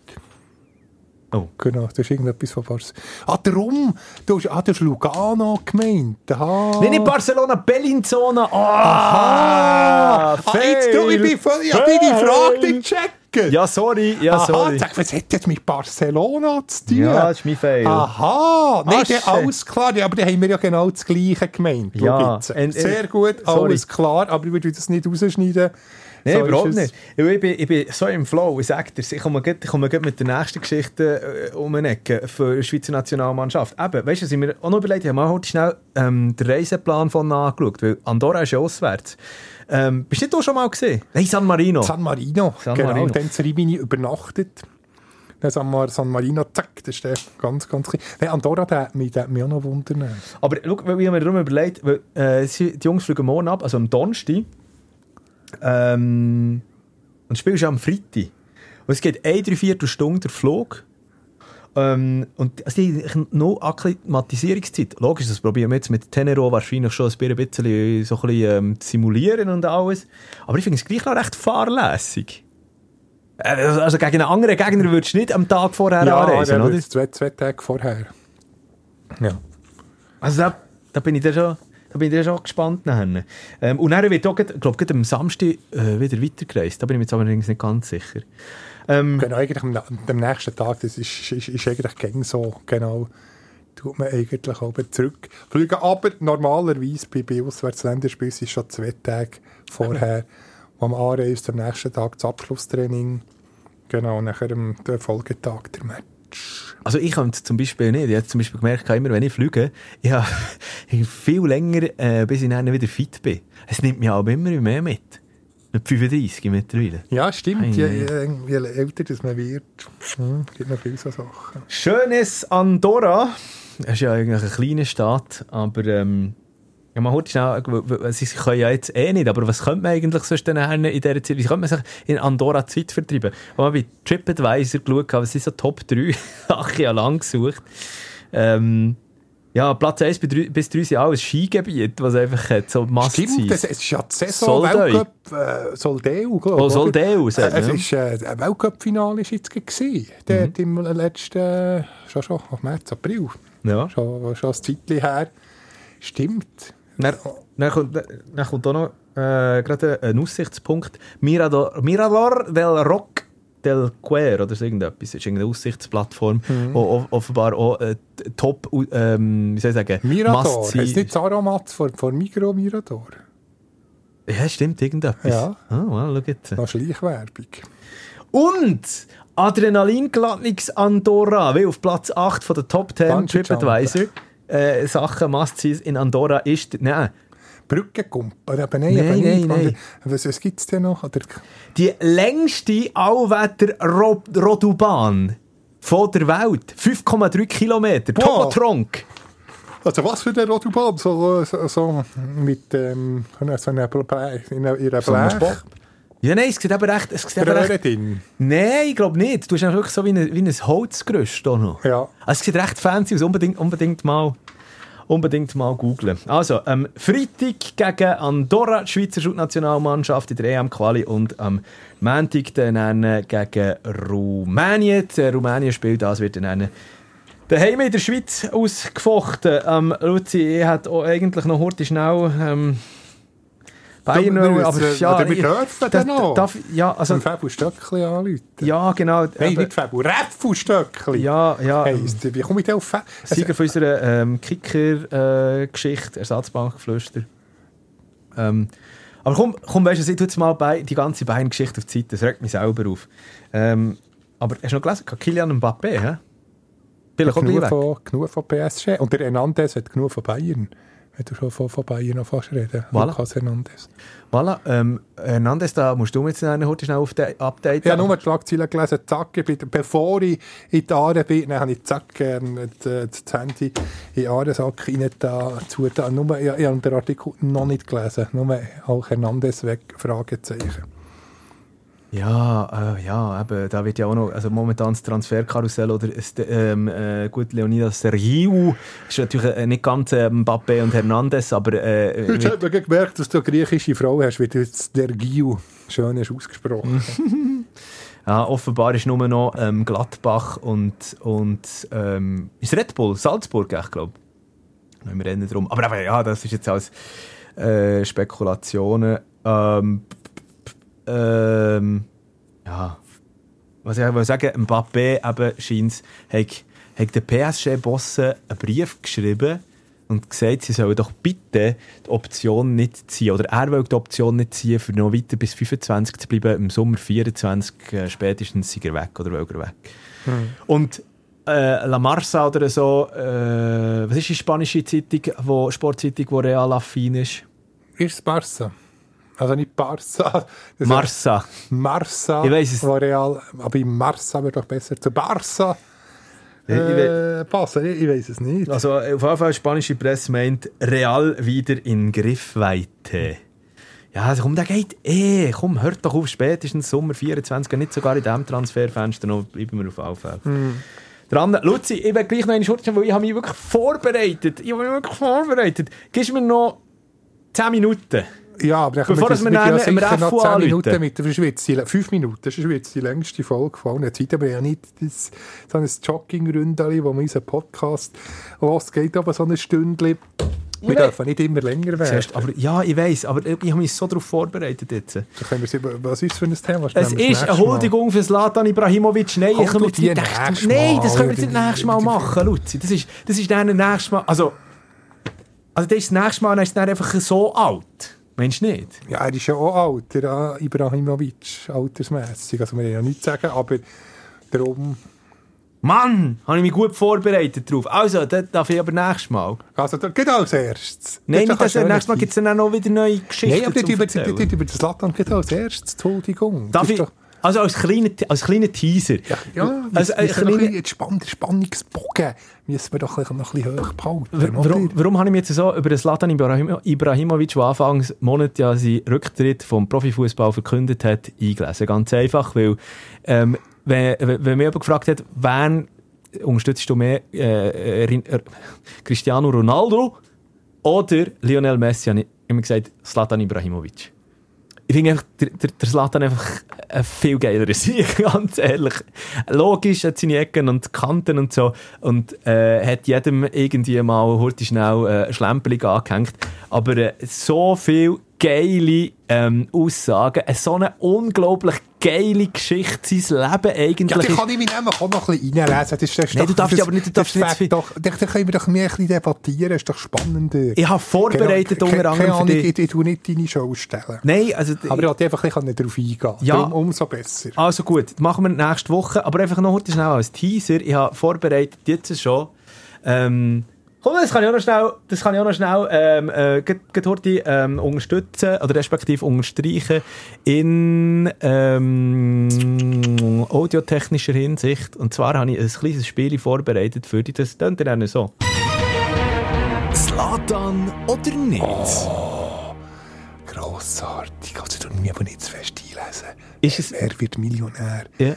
Oh. Genau, du hast irgendetwas von Barcelona. Ah, darum! Du hast, ah, du hast Lugano gemeint. Aha. Nein, nicht Barcelona, Bellinzona. Oh, Ah, ah jetzt, du, ich bin voll, ich habe deine Frage Fail. nicht gecheckt. Ja, sorry. Ja, Aha, sorry. sag, was hat das mit Barcelona zu tun? Ja, das ist mein Fail. Aha, nein, Asche. dann alles klar. Aber dann haben wir ja genau das Gleiche gemeint. Ja, jetzt. en- Sehr gut, sorry. alles klar, aber ich würde das nicht rausschneiden. Nein, So überhaupt nicht. Ich, bin, ich bin so im Flow. Ich sage dir, ich komme gleich, mit der nächsten Geschichte äh, um eine Ecke für die Schweizer Nationalmannschaft. Eben, weißt du, ich mir auch noch überlegt ich habe mal heute schnell ähm, den Reiseplan von angeschaut, weil Andorra ist ja auswärts. Ähm, bist du auch schon mal gesehen? Nein, San Marino. San Marino, San genau, Marino. dann in Rimini übernachtet. Dann San, Mar San Marino, zack, das ist der ganz, ganz klein. Nein, Andorra, der hat mich, der hat mich auch noch wundern. Aber schau, weil ich habe mir darum überlegt, weil, äh, die Jungs fliegen morgen ab, also am Donnerstag. Ähm, und das Spiel ist am Freitag. Und es geht eine dreiviertel Stunde der Flug. Ähm, und also die noch Akklimatisierungszeit. Logisch, das probieren wir jetzt mit Tenero wahrscheinlich schon ein bisschen, so ein bisschen ähm, zu simulieren und alles. Aber ich finde es gleich noch recht fahrlässig. Äh, Also gegen einen anderen Gegner würdest du nicht am Tag vorher anreisen, der oder? zwei, zwei Tage vorher. Ja. Also da, da bin ich dann schon, da bin ich schon gespannt nachher. Ähm, und dann wird auch, ich glaube, am Samstag äh, wieder weitergereist. Da bin ich mir jetzt allerdings nicht ganz sicher. Ähm, Genau, eigentlich am, am nächsten Tag, das ist, ist, ist eigentlich gegen so, genau, tut man eigentlich auch zurück. Fliegen, aber normalerweise bei, bei Auswärtsländerspielen ist es schon zwei Tage vorher, (laughs) wo man anreist, am nächsten Tag das Abschlusstraining, genau, und nachher am der Folgetag der Match. Also ich habe zum Beispiel nicht. Ich habe zum Beispiel gemerkt, immer wenn ich fliege, ich habe (laughs) viel länger, äh, bis ich dann wieder fit bin. Es nimmt mich aber immer mehr mit. Mit 35 mittlerweile. Ja, stimmt, je, je, je älter das man wird, hm, gibt noch viele so Sachen. Schönes Andorra. Es ist ja eigentlich ein kleiner Staat, aber ähm, Ja, man hört schnell, sie können ja jetzt eh nicht, aber was könnte man eigentlich sonst dann in dieser Zeit, wie könnte man sich in Andorra Zeit vertreiben? Wenn man bei TripAdvisor geschaut hat, was sind so Top 3 (laughs) Sachen, ich habe lang gesucht. Ähm, ja, Platz 1 bis 3, bis 3 sind alles Skigebiete, was einfach hat, so Must Stimmt, es ist ja die Saison Soldeu. Weltcup, äh, Soldeu, glaube Oh, Soldeu, Äh, es ist äh, ein Weltcup-Finale jetzt gewesen. Mhm. Dort im letzten, äh, schon, schon, März, April. Ja. Schon, schon ein Zeitchen her. Stimmt. Dann, dann, kommt, dann kommt auch noch äh, gerade ein Aussichtspunkt. Mirador, Mirador del Rock del Quer oder so irgendetwas. Das ist irgendeine Aussichtsplattform, wo off- offenbar auch äh, top, ähm, wie soll ich sagen, Mirador. must Ist nicht das Aromat von, von Migro Mirador? Ja, stimmt, irgendetwas. Ja. Ah, well, schau jetzt. Noch Schleichwerbung. Und Adrenalin-Gladnix Andorra, wie auf Platz 8 von der Top 10 Bungee TripAdvisor. Äh, Sachen must in Andorra ist, nein, Brückenkumpen, aber nein, Nein, aber nicht. nein, nein. Was, was gibt es denn noch? Oder, Die längste Allwetter-Rodubahn von der Welt. 5,3 Kilometer. Wow. Tobotronk. also was für eine Autobahn? So, so, so mit ähm, so einer Blech, in einer, in einer So ein Blech. Spock. Ja, nein, es sieht aber echt... Es sieht aber echt drin. nein, ich glaube nicht. Du hast wirklich so wie ein, wie ein Holzgerüst auch noch. Ja. Also, es sieht recht fancy aus. Unbedingt, unbedingt mal... Unbedingt mal googlen. Also, am Freitag gegen Andorra, die Schweizer Schutnationalmannschaft in der EM-Quali und am Montag dann äh, gegen Rumänien. Die Rumänien spielt das, wird dann daheim in der Schweiz ausgefochten. Ähm, Luzi, ich hätte auch eigentlich noch heute schnell ähm, Bayern, wir noch, müssen- aber oder ja, wir ich- dürfen dann noch. darf- ja, also, Fabio Stöckli anrufen. ja, genau. Nein, nicht Fabio, Reffu Stöckli. ja, ja. wie komme ich denn auf Fa Sieger von unserer ähm, Kicker-Geschichte, Ersatzbankgeflüster. Ähm, aber komm, komm weißt du, ich tue jetzt mal bei, die ganze Bayern-Geschichte auf die Seite, das regt mich selber auf. Ähm, aber hast du noch gelesen, Kylian Mbappé, hä? Vielleicht auch genug, von, genug von PSG. Und der Hernandez hat genug von Bayern. Wenn du schon von, von Bayern noch fast reden. Voilà. Lukas Hernandez. Voilà, ähm, Hernandez, da musst du mir jetzt eine heute schnell auf den Update Ich habe nur die Schlagzeilen gelesen, zack, bevor ich in die Aare bin, dann habe ich zack ähm, das, Handy in den Aaresack rein da, zu, da. Nur, ich, ich habe den Artikel noch nicht gelesen, nur auch Hernandez weg, Fragezeichen. Ja, äh, ja, eben, da wird ja auch noch, also momentan das Transferkarussell oder ähm, äh, gut, Leonidas Riu ist natürlich äh, nicht ganz äh, Mbappé und Hernandez, aber äh, (laughs) Jetzt hat man gemerkt, dass du eine griechische Frau hast, wie du jetzt der Giu schön hast ausgesprochen. (laughs) ja, offenbar ist nur noch ähm, Gladbach und, und ähm, ist Red Bull, Salzburg, ich glaube. Im Rennen drum. Aber, aber ja, das ist jetzt alles äh, Spekulationen. Ähm, ähm, ja, was ich will sagen, Mbappé eben scheint, hat, hat der PSG-Bosse einen Brief geschrieben und gesagt, sie sollen doch bitte die Option nicht ziehen, oder er will die Option nicht ziehen, für noch weiter bis 25 zu bleiben, im Sommer 24 äh, spätestens ist er weg, oder will er weg. Und äh, La Marsa oder so, äh, was ist die spanische Zeitung, wo, Sportzeitung, wo Real affin ist? Ist es Barca? Also nicht Barca. (laughs) das Marsa. Marsa. Ich weiss es. Real, aber in Marsa wäre doch besser zu Barca. Ich- ich Äh, passen, ich, weiß es nicht. Also auf jeden Fall, spanische Presse meint, Real wieder in Griffweite. Ja, also komm, der geht eh. Komm, hört doch auf, spätestens Sommer 24, nicht sogar in diesem Transferfenster, noch bleiben wir auf alle Fälle. Hm. Dran, Luzi, ich will gleich noch eine Schurte, weil ich habe mich wirklich vorbereitet. Ich habe mich wirklich vorbereitet. Gibst mir noch 10 Minuten. Ja, aber dann Bevor können wir dann sicher im noch Refu 10 anrufen. Minuten mit der Schweiz. Fünf Minuten, das ist die längste Folge von allen Zeiten. Aber ja nicht das, so ein Jogging-Ründeli, wo man unseren Podcast los geht, aber so ein Stündchen. Wir Nein. dürfen nicht immer länger werden. Siehst, aber, ja, ich weiß, aber ich habe mich so darauf vorbereitet jetzt. Da können wir sehen, was ist das für ein Thema? Es das ist eine Mal. Huldigung für Zlatan Ibrahimovic. Nein, ich kann die nächstes Nein, das Mal. können wir jetzt nicht nächstes Mal machen, Luzi. Das ist, das ist dann nächstes Mal. Also, also das ist das nächste Mal, dann ist es dann einfach so alt. Meinst du nicht? Ja, er ist ja auch alt, der Ibrahimovic, altersmässig. Also, wir haben ja nichts zu sagen, aber darum. Mann, habe ich mich gut vorbereitet drauf. Also, das darf ich aber nächstes Mal. Also, da geht als erstes. Nein, Das das, nächstes Mal gibt es dann auch noch wieder neue. Geschichten Nein, aber nicht über, nicht über das Lattland geht als erstes. Entschuldigung. Darf Das ich... Also als kleiner, als kleiner Teaser. Ja, also, also, ein ein Spann Spannungsbogen müssen wir doch noch ein bisschen hoch behalten. Warum, warum habe ich jetzt so über den Slatan Ibrahim Ibrahimovic, der anfangs Monat ja seinen Rücktritt vom Profifußball verkündet hat, eingelesen? Ganz einfach, weil ähm, wenn, wenn mich jemand gefragt hat, wen unterstützt du mehr, äh, äh, Cristiano Ronaldo oder Lionel Messi, habe ich immer gesagt, Slatan Ibrahimovic ich finde einfach, der, der, der Slatan einfach ein viel geilerer (laughs) Sieg, ganz ehrlich. Logisch hat seine Ecken und Kanten und so und äh, hat jedem irgendwie mal heute schnell äh, ein Schlemperling angehängt. Aber äh, so viel geile ähm, Aussagen, so eine unglaublich geile Geschichte, sein Leben eigentlich. Ja, die kann ich mich nämlich auch noch ein bisschen reinlesen. Das ist, das Nein, du darfst aber nicht, du darfst nicht. Doch, da können wir doch mehr ein bisschen debattieren, das ist doch spannender. Ich habe vorbereitet genau, unter anderem Ahnung, ich, ich tue nicht deine Show stellen. Nein, also... Aber ich wollte einfach ein bisschen darauf eingehen. Ja. Darum umso besser. Also gut, machen wir nächste Woche, aber einfach noch heute schnell als Teaser. Ich habe vorbereitet jetzt schon... Ähm, Komm, das kann ich auch noch schnell, das kann ich auch noch schnell ähm, äh, heute, ähm, unterstützen oder respektive unterstreichen in ähm, audiotechnischer Hinsicht. Und zwar habe ich ein kleines Spiel vorbereitet für dich. Das klingt dann so. Slatan oder nicht? Oh, grossartig. Also, du mich aber nicht zu fest einlesen. Ist es... Wer wird Millionär? Ja.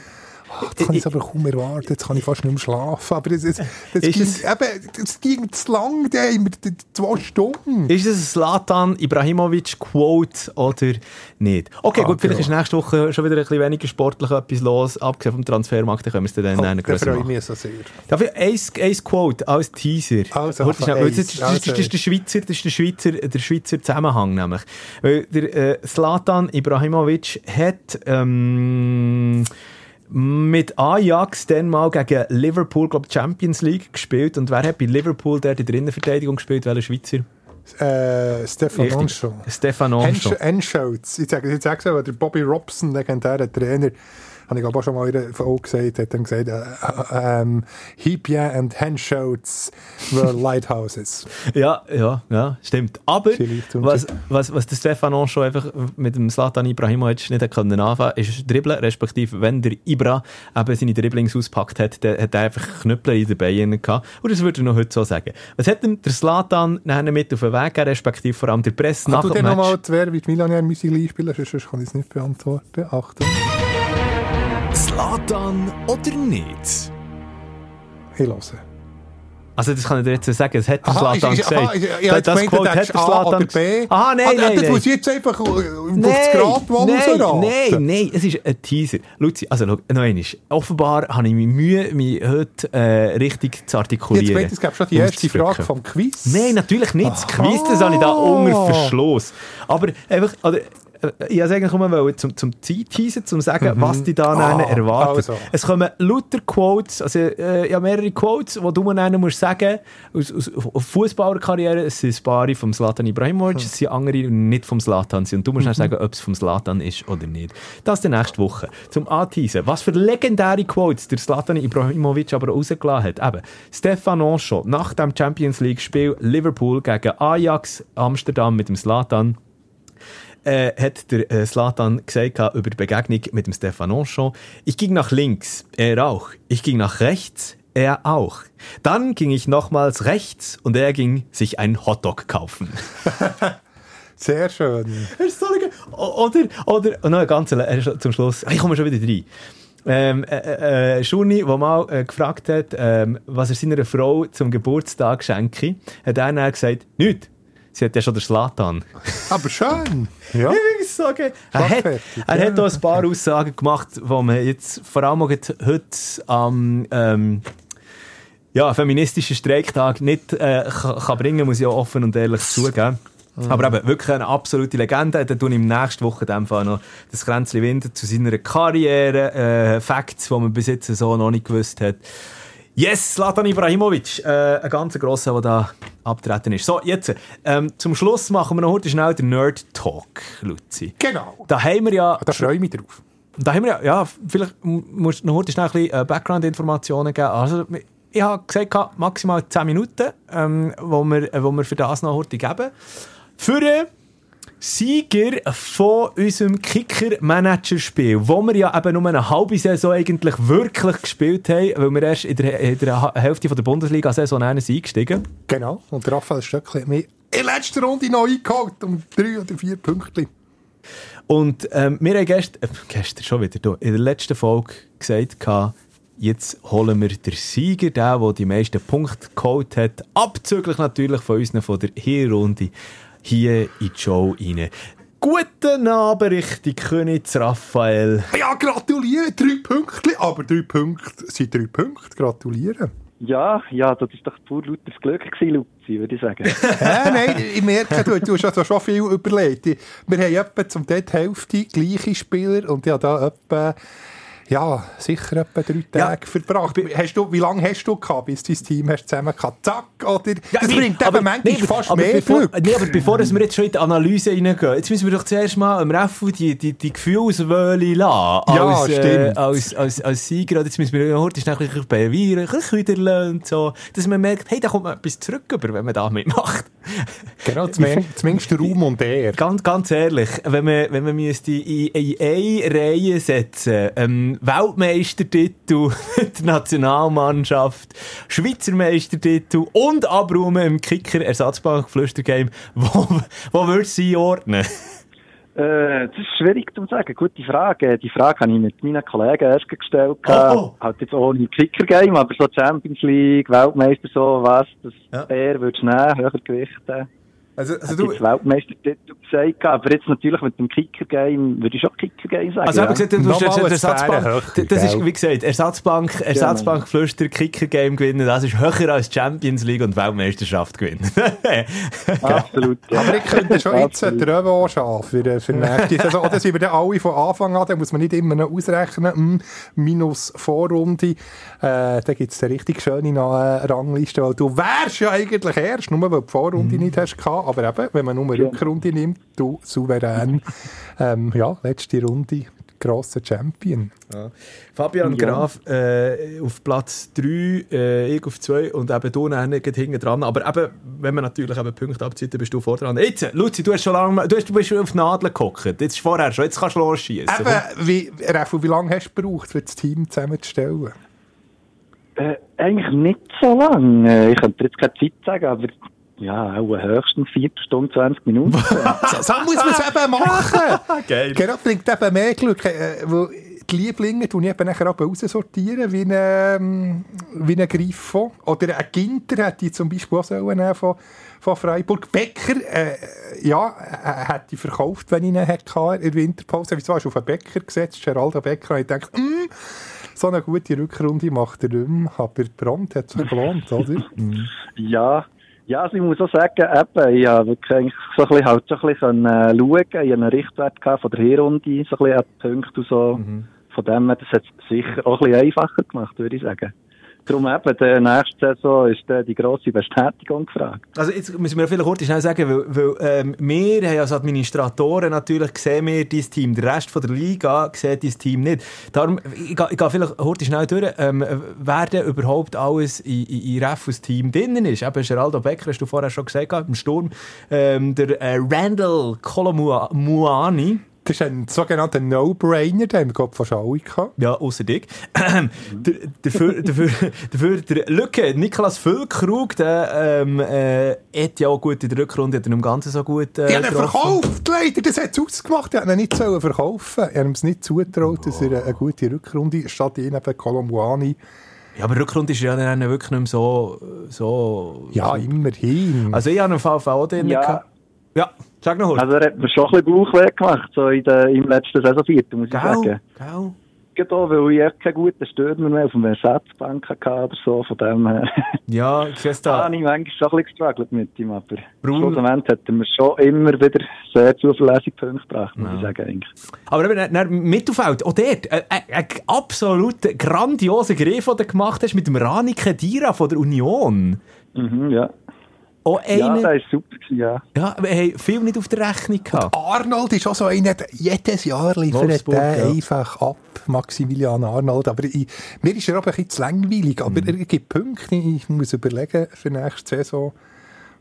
Ach, jetzt kann ich es aber kaum erwarten, jetzt kann ich fast nicht mehr schlafen. Aber das, das, das, Ist ging, es- eben, das ging zu lang, da haben wir d- zwei Stunden. Ist es ein Slatan Ibrahimovic Quote oder nicht? Okay, Ah, gut, vielleicht genau. ist nächste Woche schon wieder ein bisschen weniger sportlich etwas los, abgesehen vom Transfermarkt, dann können wir es dann Oh, oh, da grösser freue ich mich so sehr. Darf ich ein, ein Quote als Teaser? Also, Warte schnell, das, ist, das, das, ist der Schweizer, das ist der Schweizer, der Schweizer Zusammenhang nämlich. Weil der äh, Slatan Ibrahimovic hat ähm, mit Ajax dann mal gegen Liverpool, glaube Champions League gespielt. Und wer hat bei Liverpool dort in der Innenverteidigung gespielt? Welcher Schweizer? Äh, Stefan. Oncho. Stefan Oncho. Enscholz. Ich sage sage so, der Bobby Robson, legendärer Trainer, habe ich glaube auch schon mal in einer Folge gesagt, hat dann gesagt, äh, äh, ähm, Hipia and Henscholz were lighthouses. (laughs) Ja, ja, ja, stimmt. Aber was, was, was der Stefan Oncho einfach mit dem Slatan Ibrahimovic nicht können anfangen ist Dribbeln, respektive wenn der Ibra eben seine Dribblings auspackt hat, dann hat er einfach Knüppel in den Beinen gehabt. Und das würde er noch heute so sagen. Was hat denn der Slatan nachher mit auf den Weg gegeben, respektive vor allem der Presse nach Kannst du dem Match? nochmal wer wie die Millionär Musik einspielen? Sonst kann ich es nicht beantworten. Achtung. Slatan oder nicht? Ich höre. Also das kann ich dir jetzt sagen, das hat der Slatan ist- aha, gesagt. ich- ich hätte das gemeint, Quote hat der Slatan B. Aha, nein, Ah, nein, Das nein. muss jetzt einfach auf das Nein, Grad mal nein, rausraten. nein, nein, es ist ein Teaser. Luzi, also schau, noch einmal. Offenbar habe ich mir Mühe, mich heute äh, richtig zu Jetzt artikulieren. meint, es gab schon die erste. Frage vom Quiz. Nein, natürlich nicht. Das. Quiz, das habe ich da unter Verschluss. Aber einfach, oder, äh, ich wollte eigentlich nur zum, zum Zeitteasen, zum sagen, was die da Ah, erwartet. also. Es kommen lauter Quotes, also äh, ja, mehrere Quotes, die du mir musst sagen aus, aus, Fußballerkarriere, es sind ein paar vom Slatan Ibrahimovic, es sind andere, die nicht vom Slatan sind. Und du musst dann sagen, ob es vom Slatan ist oder nicht. Das dann nächste Woche. Zum Anteasen, was für legendäre Quotes der Slatan Ibrahimovic aber rausgelassen hat. Eben, Stefan Oncho, nach dem Champions League-Spiel Liverpool gegen Ajax Amsterdam mit dem Slatan, äh, hat der äh, Slatan gesagt über die Begegnung mit dem Stefan Onchon. Ich ging nach links, er auch. Ich ging nach rechts, er auch. Dann ging ich nochmals rechts und er ging sich einen Hotdog kaufen. (laughs) Sehr schön. Oder, oder, noch ein ganz zum Schluss, ich komme schon wieder rein. Ähm, äh, äh, Schuni, der mal äh, gefragt hat, ähm, was er seiner Frau zum Geburtstag schenke, hat er dann gesagt, nichts. Sie hat ja schon den Slatan. Aber schön. Ja. Ich muss sagen, er hat, er ja. hat auch ein paar Aussagen gemacht, die man jetzt vor allem heute am ähm, ja, feministischen Streiktag nicht äh, kann, bringen, muss ich auch offen und ehrlich zugeben. Aber eben, wirklich eine absolute Legende. Dann tun im nächsten Woche in Fall noch das Kränzli Winter zu seiner Karriere, äh, Facts, die man bis jetzt so noch nicht gewusst hat. Yes, Zlatan Ibrahimovic, äh, ein ganz grosser, der da abtreten ist. So, jetzt, ähm, zum Schluss machen wir noch heute schnell den Nerd Talk, Luzi. Genau. Da haben wir ja, Da freue ich mich drauf. da haben wir ja, ja vielleicht musst du noch heute schnell ein bisschen äh, Background-Informationen geben. Also, ich habe gesagt, maximal 10 Minuten, ähm, wo, wir, äh, wo wir für das noch heute geben. Für Sieger von unserem Kicker-Manager-Spiel, wo wir ja eben nur eine halbe Saison eigentlich wirklich gespielt haben, weil wir erst in der, in der Hälfte von der Bundesliga-Saison eingestiegen Genau, und Raphael Stöckli hat mich in der letzten Runde noch eingeholt, um drei oder vier Punkte. Und ähm, wir haben gestern, äh, gestern schon wieder, da, in der letzten Folge gesagt, jetzt holen wir den Sieger, der, der die meisten Punkte geholt hat, abzüglich natürlich von uns von der Hinrunde hier in die Show rein. Guten Abend, richtig König Raphael. Ja, gratuliere, drei Punkte, aber drei Punkte sind drei Punkte, gratulieren. Ja, ja, das ist doch pur lautes Glück gewesen, Luzi, würde ich sagen. (laughs) ja, nein, ich merke, du, du hast also schon viel überlegt. Wir haben etwa zum Teil die Hälfte gleiche Spieler und ja da etwa ja, sicher etwa drei Tage ja. verbracht. Hast du, wie lange hast du gehabt, bis dein Team hast zusammen gehabt? Zack, oder? Ja, das bringt aber, manchmal nee, fast aber mehr bevor, Glück. Nee, aber bevor wir jetzt schon in die Analyse reingehen, jetzt müssen wir doch zuerst mal am Refu die, die, die Gefühlswöhle lassen. Ja, als, äh, stimmt. Äh, als, als, als Sieger. Jetzt müssen wir heute schnell ein bisschen beweisen, ein bisschen wieder lernen, so, dass man merkt, hey, da kommt man etwas zurück, wenn man da mitmacht. (laughs) Genau, zumindest Raum und Ehr. Ganz, ganz ehrlich, wenn man, wenn man müsste in, in eine Reihe setzen, ähm, Weltmeistertitel (laughs) mit der Nationalmannschaft, Schweizer Meistertitel und Abräumen im Kicker-Ersatzbank-Flüstergame. (laughs) Wo, wo würdest du sie ordnen? Äh, das ist schwierig zu sagen. Gute Frage. Die Frage habe ich mit meinen Kollegen erst gestellt. Oh, oh. Halt jetzt ohne Kicker-Game, aber so Champions League, Weltmeister, so was, das ja. er würdest du nehmen, höher gewichten. Also, also du... Jetzt Weltmeistertitel gesagt, aber jetzt natürlich mit dem Kicker-Game, würde ich schon Kicker-Game sagen. Also, ja. gesagt, du hast jetzt Ersatzbank, das ist, wie gesagt, Ersatzbank, Ersatzbank Flüster, Kicker-Game gewinnen, das ist höher als Champions League und Weltmeisterschaft gewinnen. (laughs) Absolut, ja. Aber ich könnte schon jetzt einen Revanche schaffen für, für nächste Saison. Oder sind wir dann alle von Anfang an, da muss man nicht immer noch ausrechnen, hm, minus Vorrunde, äh, da gibt es eine richtig schöne Rangliste, weil du wärst ja eigentlich erst, nur weil du die Vorrunde mm. nicht hast gehabt, aber eben, wenn man nur eine Rückrunde nimmt, du souverän, (laughs) ähm, ja, letzte Runde, grosser Champion. Ja. Fabian ja. Graf äh, auf Platz 3, äh, ich auf 2 und eben du hinten dran. Aber eben, wenn man natürlich eben Punkte abzieht, dann bist du vor dran. Jetzt, Luzi, du hast schon lange, du, hast, du bist auf die Nadel geguckt. Jetzt ist vorher schon, jetzt kannst du losschießen. Eben, wie, Refu, wie lange hast du gebraucht, um das Team zusammenzustellen? Äh, eigentlich nicht so lange. Ich könnte jetzt keine Zeit sagen, aber ja, auch höchstens 4 Stunden, 20 Minuten. (laughs) so, muss man es eben machen. (laughs) Geil. Genau, bringt eben mehr Glück. Äh, wo die Lieblinge tun ich eben nachher raussortieren, wie ein, ähm, wie ein Griffo. Oder ein Ginter hätte ich zum Beispiel auch sollen von, von Freiburg. Bäcker, äh, ja, äh, hätte ich verkauft, wenn ich ihn hätte in der Winterpause. Wieso hast du auf einen Bäcker gesetzt, Geraldo Bäcker, und ich dachte, mm, so eine gute Rückrunde macht er nicht mehr. Aber Brand hat sich gelohnt, oder? (laughs) ja, ja, also ich muss auch sagen, eben, ich habe wirklich so ein bisschen, halt so ein bisschen äh, schauen, ich habe einen Richtwert gehabt von der Hinrunde, so ein bisschen Punkte und so. Mhm. Von dem her, das hat es sicher auch ein bisschen einfacher gemacht, würde ich sagen. Darum eben, der nächste Saison ist die grosse Bestätigung gefragt. Also jetzt müssen wir vielleicht kurz schnell sagen, weil, weil ähm, wir haben als Administratoren natürlich gesehen wir dieses Team, der Rest von der Liga sieht dieses Team nicht. Darum, ich, ich gehe vielleicht kurz schnell durch, ähm, wer denn überhaupt alles in, in, in Refus Team drinnen ist. Eben Geraldo Becker, hast du vorher schon gesagt, im Sturm, ähm, der äh, Randall Colomuani, das ist ein sogenannter No-Brainer, den haben wir fast alle gehabt. Ja, außer dich. (clears throat) dafür, dafür, dafür der Lücke, Niklas Füllkrug, der ähm, äh, hat ja auch gut in der Rückrunde, hat er im Ganzen so gut äh, Die haben ihn verkauft, leider, das hat es ausgemacht. Die haben ihn nicht sollen verkaufen Ich habe ihm es nicht zutraut, dass er eine gute Rückrunde, statt ihn eben Colombuani ja, aber Rückrunde ist ja dann wirklich nicht mehr so... so ja, immerhin. Also ich habe einen VV auch drin ja. gehabt. Ja, sag noch Also er hat mir schon ein bisschen Bauchweh gemacht, so in der, im letzten Saisonviertel, muss ich Gau, sagen. Gau. Genau, weil ich echt keinen guten Stürmer mehr auf dem Ersatzbank hatte oder so, von dem her. Ja, ich weiß da. (laughs) da habe ich manchmal schon ein bisschen gestruggelt mit ihm, aber schlussendlich hat er mir schon immer wieder sehr zuverlässig Punkte gebracht, muss ja. ich sagen, eigentlich. Aber eben, dann Mittelfeld, auch dort, äh, äh, ein absolut grandioser Griff, den du gemacht hast mit dem Rani Kedira von der Union. Mhm, ja. Auch ja, das war super, ja. Ja, wir haben viel nicht auf der Rechnung gehabt. Und Arnold ist auch so einer, jedes Jahr liefert der ja. einfach ab, Maximilian Arnold. Aber ich, mir ist er aber ein bisschen zu langweilig, aber mhm. er gibt Punkte, ich muss überlegen für nächste Saison,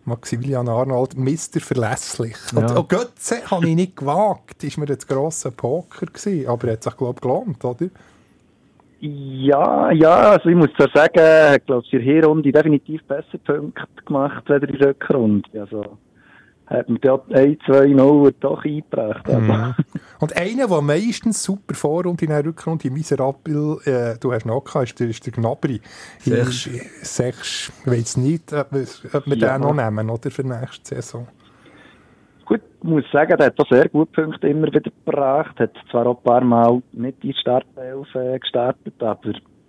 Maximilian Arnold, Mr. Verlässlich. Ja. Und, und Götze habe ich nicht gewagt, ist mir jetzt grosser Poker gewesen, aber er hat sich, glaube ich, gelohnt, oder? Ja, ja, also ich muss zwar sagen, ich glaube, in der Hinrunde definitiv besser Punkte gemacht als in der Rückrunde. Also, hat mir dort 1, 2, 0 doch eingebracht. Also. Mhm. (laughs) Und einer, der meistens super Vorrunde in der Rückrunde, miserabel, äh, du hast noch gehabt, ist der, ist der Gnabry. Sechs. Sechs, ich weiß nicht, ob, ob wir ja. den noch nehmen, oder, für nächste Saison. Gut, muss sagen, der hat auch sehr gute Punkte immer wieder gebracht, hat zwar auch ein paar Mal nicht die Startelf äh, gestartet, aber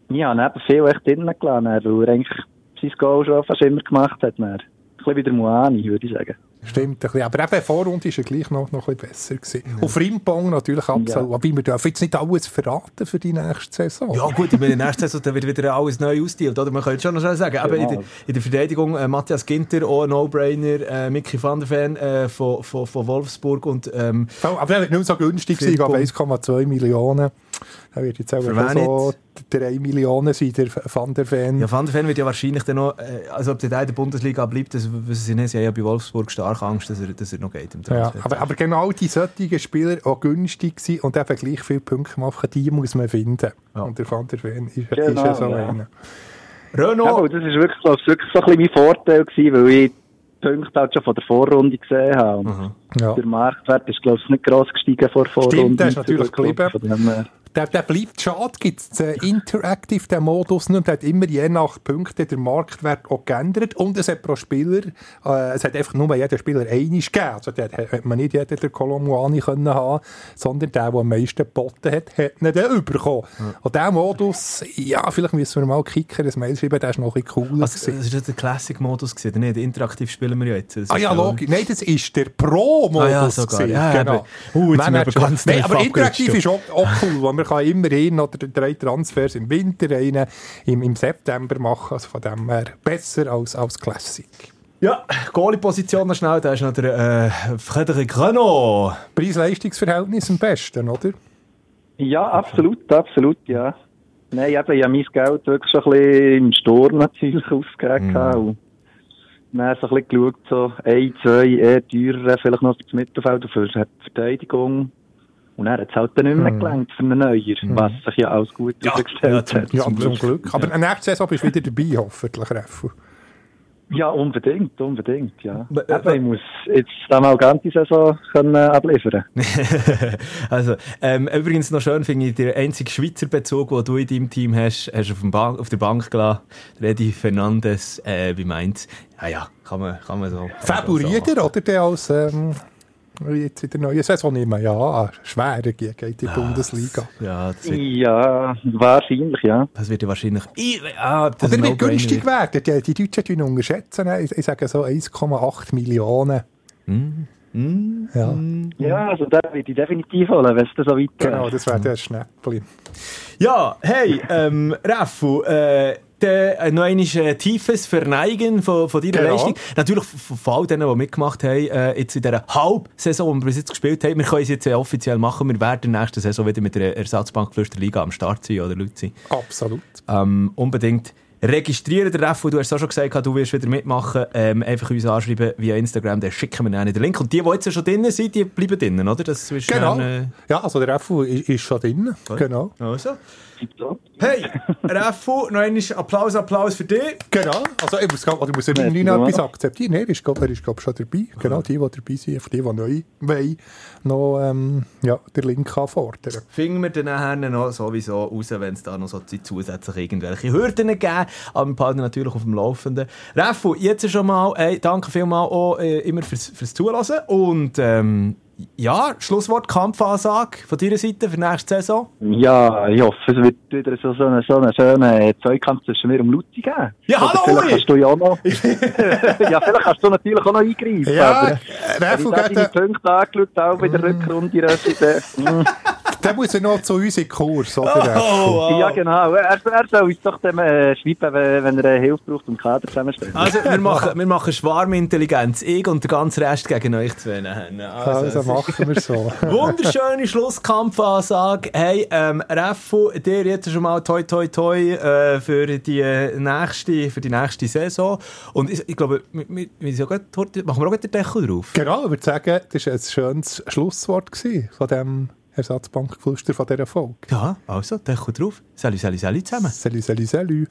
ich habe eben viel echt drinnen gelassen, weil er eigentlich sein Goal schon fast immer gemacht hat. Dann. Ein bisschen wie der Moani, würde ich sagen. Stimmt, ein bisschen. aber eben Vorrunde war er gleich noch, noch ein bisschen besser. Gewesen. Ja. Und Frimpong natürlich absolut. Ja. Aber wir dürfen jetzt nicht alles verraten für die nächste Saison. Ja gut, in der nächsten Saison dann wird wieder alles neu ausdealt. Oder? Man könnte schon noch schnell sagen, aber in, der, in der Verteidigung äh, Matthias Ginter, auch ein No-Brainer, äh, Mickey van der Ven äh, von, von, von Wolfsburg. Und, ähm, aber er war nicht so günstig, 1,2 Millionen. Er wird jetzt auch so 3 Millionen sein, der Van der Ven. Ja, Van der Ven wird ja wahrscheinlich dann noch, äh, also ob der in der Bundesliga bleibt, das wissen sie nicht. Sie haben ja bei Wolfsburg stark Angst, dass er, dass er noch geht im Ja, aber, aber genau die solchen Spieler, die günstig sind und eben gleich viele Punkte machen, die muss man finden. Ja. Und der Van der Ven ist, genau, ist ja so ja. einer. Renault. Ja, das war wirklich, so, wirklich so ein bisschen mein Vorteil, gewesen, weil ich Punkte halt schon von der Vorrunde gesehen habe. Mhm. Ja. Der Marktwert ist, glaube ich, nicht gross gestiegen vor der Vorrunde. Stimmt, der ist natürlich geblieben. Der, der bleibt schade, gibt es äh, Interactive, den Modus, und hat immer je nach Punkten der Marktwert auch geändert und es hat pro Spieler, äh, es hat einfach nur jeder Spieler einig gegeben, also der hat man nicht jeder der Colomuani können haben, sondern der, der am meisten geboten hat, hat ihn dann bekommen. Ja. Und der Modus, ja, vielleicht müssen wir mal kicken, das Mail schreiben, der ist noch ein bisschen cooler. Also, das war der Classic-Modus, nicht? Interaktiv spielen wir ja jetzt. Das ah ja, logisch. Nein, das ist der Pro-Modus. Ah, ja, sogar. Ja, genau. Uh, jetzt Nein, aber interaktiv ist auch, auch cool, man kann immerhin oder drei Transfers im Winter, einen im, im September machen. Also von dem her besser als, als Classic. Ja, Goalie-Position noch schnell, da ist noch der äh, Frédéric Renault. Preis-Leistungsverhältnis am besten, oder? Ja, absolut, absolut, ja. Nein, eben, ich habe mein Geld wirklich schon ein bisschen im Sturm natürlich (laughs) ausgegeben. Mm. Und dann so ein bisschen geschaut, so ein, zwei eher teurer, vielleicht noch das Mittelfeld für die Verteidigung. Und er hat es halt dann nicht mehr hm. gelangt für einen Neuer, hm. was sich ja alles gut ja, herausgestellt ja, hat. Ja, zum Glück. Glück. Aber ja. nächste Saison bist du wieder dabei, hoffentlich, Reffu. Ja, unbedingt, unbedingt, ja. Äh, Aber ich muss jetzt dann mal ganze Saison können äh, abliefern. (laughs) also, ähm, übrigens noch schön finde ich, der einzige Schweizer Bezug, den du in deinem Team hast, hast du auf, Bank, auf der Bank gelassen. Redi Fernandes, äh, wie meint, ja, ja, kann man, kann man so. Favoriert er, oder der als, ähm, jetzt in der neuen Saison nicht mehr. Ja, schwer geht in die ja, Bundesliga. Ja, ja, wahrscheinlich, ja. Das wird ja wahrscheinlich... Ja, das Oder wird günstig werden. Die, die Deutschen tun unterschätzen. Ich, ich sage so 1,8 Millionen. Mm. Mm. Ja. ja, also da würde ich definitiv holen, wenn es so weit Genau, das wäre der Schnäppli. Ja, hey, ähm, Raffu, äh, äh, noch ein äh, tiefes Verneigen von, von deiner genau. Leistung. Natürlich von all denen, die mitgemacht haben, äh, jetzt in dieser Halbsaison, die wir bis jetzt gespielt haben. Wir können es jetzt äh, offiziell machen. Wir werden nächste Saison wieder mit der Ersatzbank Liga am Start sein, oder Luzi? Absolut. Ähm, unbedingt registrieren. Der Ref, du hast auch schon gesagt, du wirst wieder mitmachen. Ähm, einfach uns anschreiben via Instagram, dann schicken wir einen den Link. Und die, die jetzt schon drin sind, die bleiben drin, oder? Das ist genau. Dann, äh... Ja, also der Ref ist, ist schon drin. Genau. Also. Hey, Reffu, noch einmal Applaus, Applaus für dich. Genau, also ich muss, also, ich muss ja nicht noch etwas akzeptieren. Nee, er ist, glaub, er ist glaub, schon dabei. Genau, die, die dabei sind, für die, die neu wollen, noch ähm, ja, den Link anfordern. Finden wir dann nachher noch sowieso raus, wenn es da noch so zusätzlich irgendwelche Hürden geben. Aber wir behalten natürlich auf dem Laufenden. Reffu, jetzt schon mal, ey, danke vielmals auch äh, immer fürs, fürs Zulassen und ähm, ja, Schlusswort, Kampfansage von deiner Seite für nächste Saison? Ja, ich hoffe, es wird wieder so, so einen so eine schönen Zweikampf zwischen mir und Lutti geben. Ja, hallo! Oder vielleicht kannst du ja auch noch... (laughs) ja, vielleicht kannst du natürlich auch noch eingreifen. Ja, Refu geht... Ich habe deine Punkte angeschaut, auch bei der mm. Rückrunde. (laughs) Der muss ja noch zu uns in Kurs, oder? Oh, wow. Ja, genau. Er, er soll uns doch dem, äh, schreiben, wenn, wenn er äh, Hilfe braucht und Kader zusammenstellen. Also, wir machen, wir machen Schwarmintelligenz. Ich und der ganze Rest gegen euch zwei. Also, Also machen wir so. (laughs) Wunderschöne Schlusskampfansage. Hey, ähm, Reffu, dir jetzt schon mal toi toi toi äh, für, die nächste, für die nächste Saison. Und ich, ich glaube, wir, wir, wir sind ja grad, heute- machen wir auch gleich den Deckel drauf. Genau, ich würde sagen, das war ein schönes Schlusswort gewesen von dem Ersatzbankgeflüster von dieser Folge. Ja, also, Deckel drauf. Salut, salut, salut zusammen. Salut, salut, salut.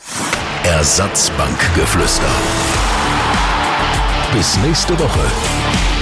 Ersatzbankgeflüster. Bis nächste Woche.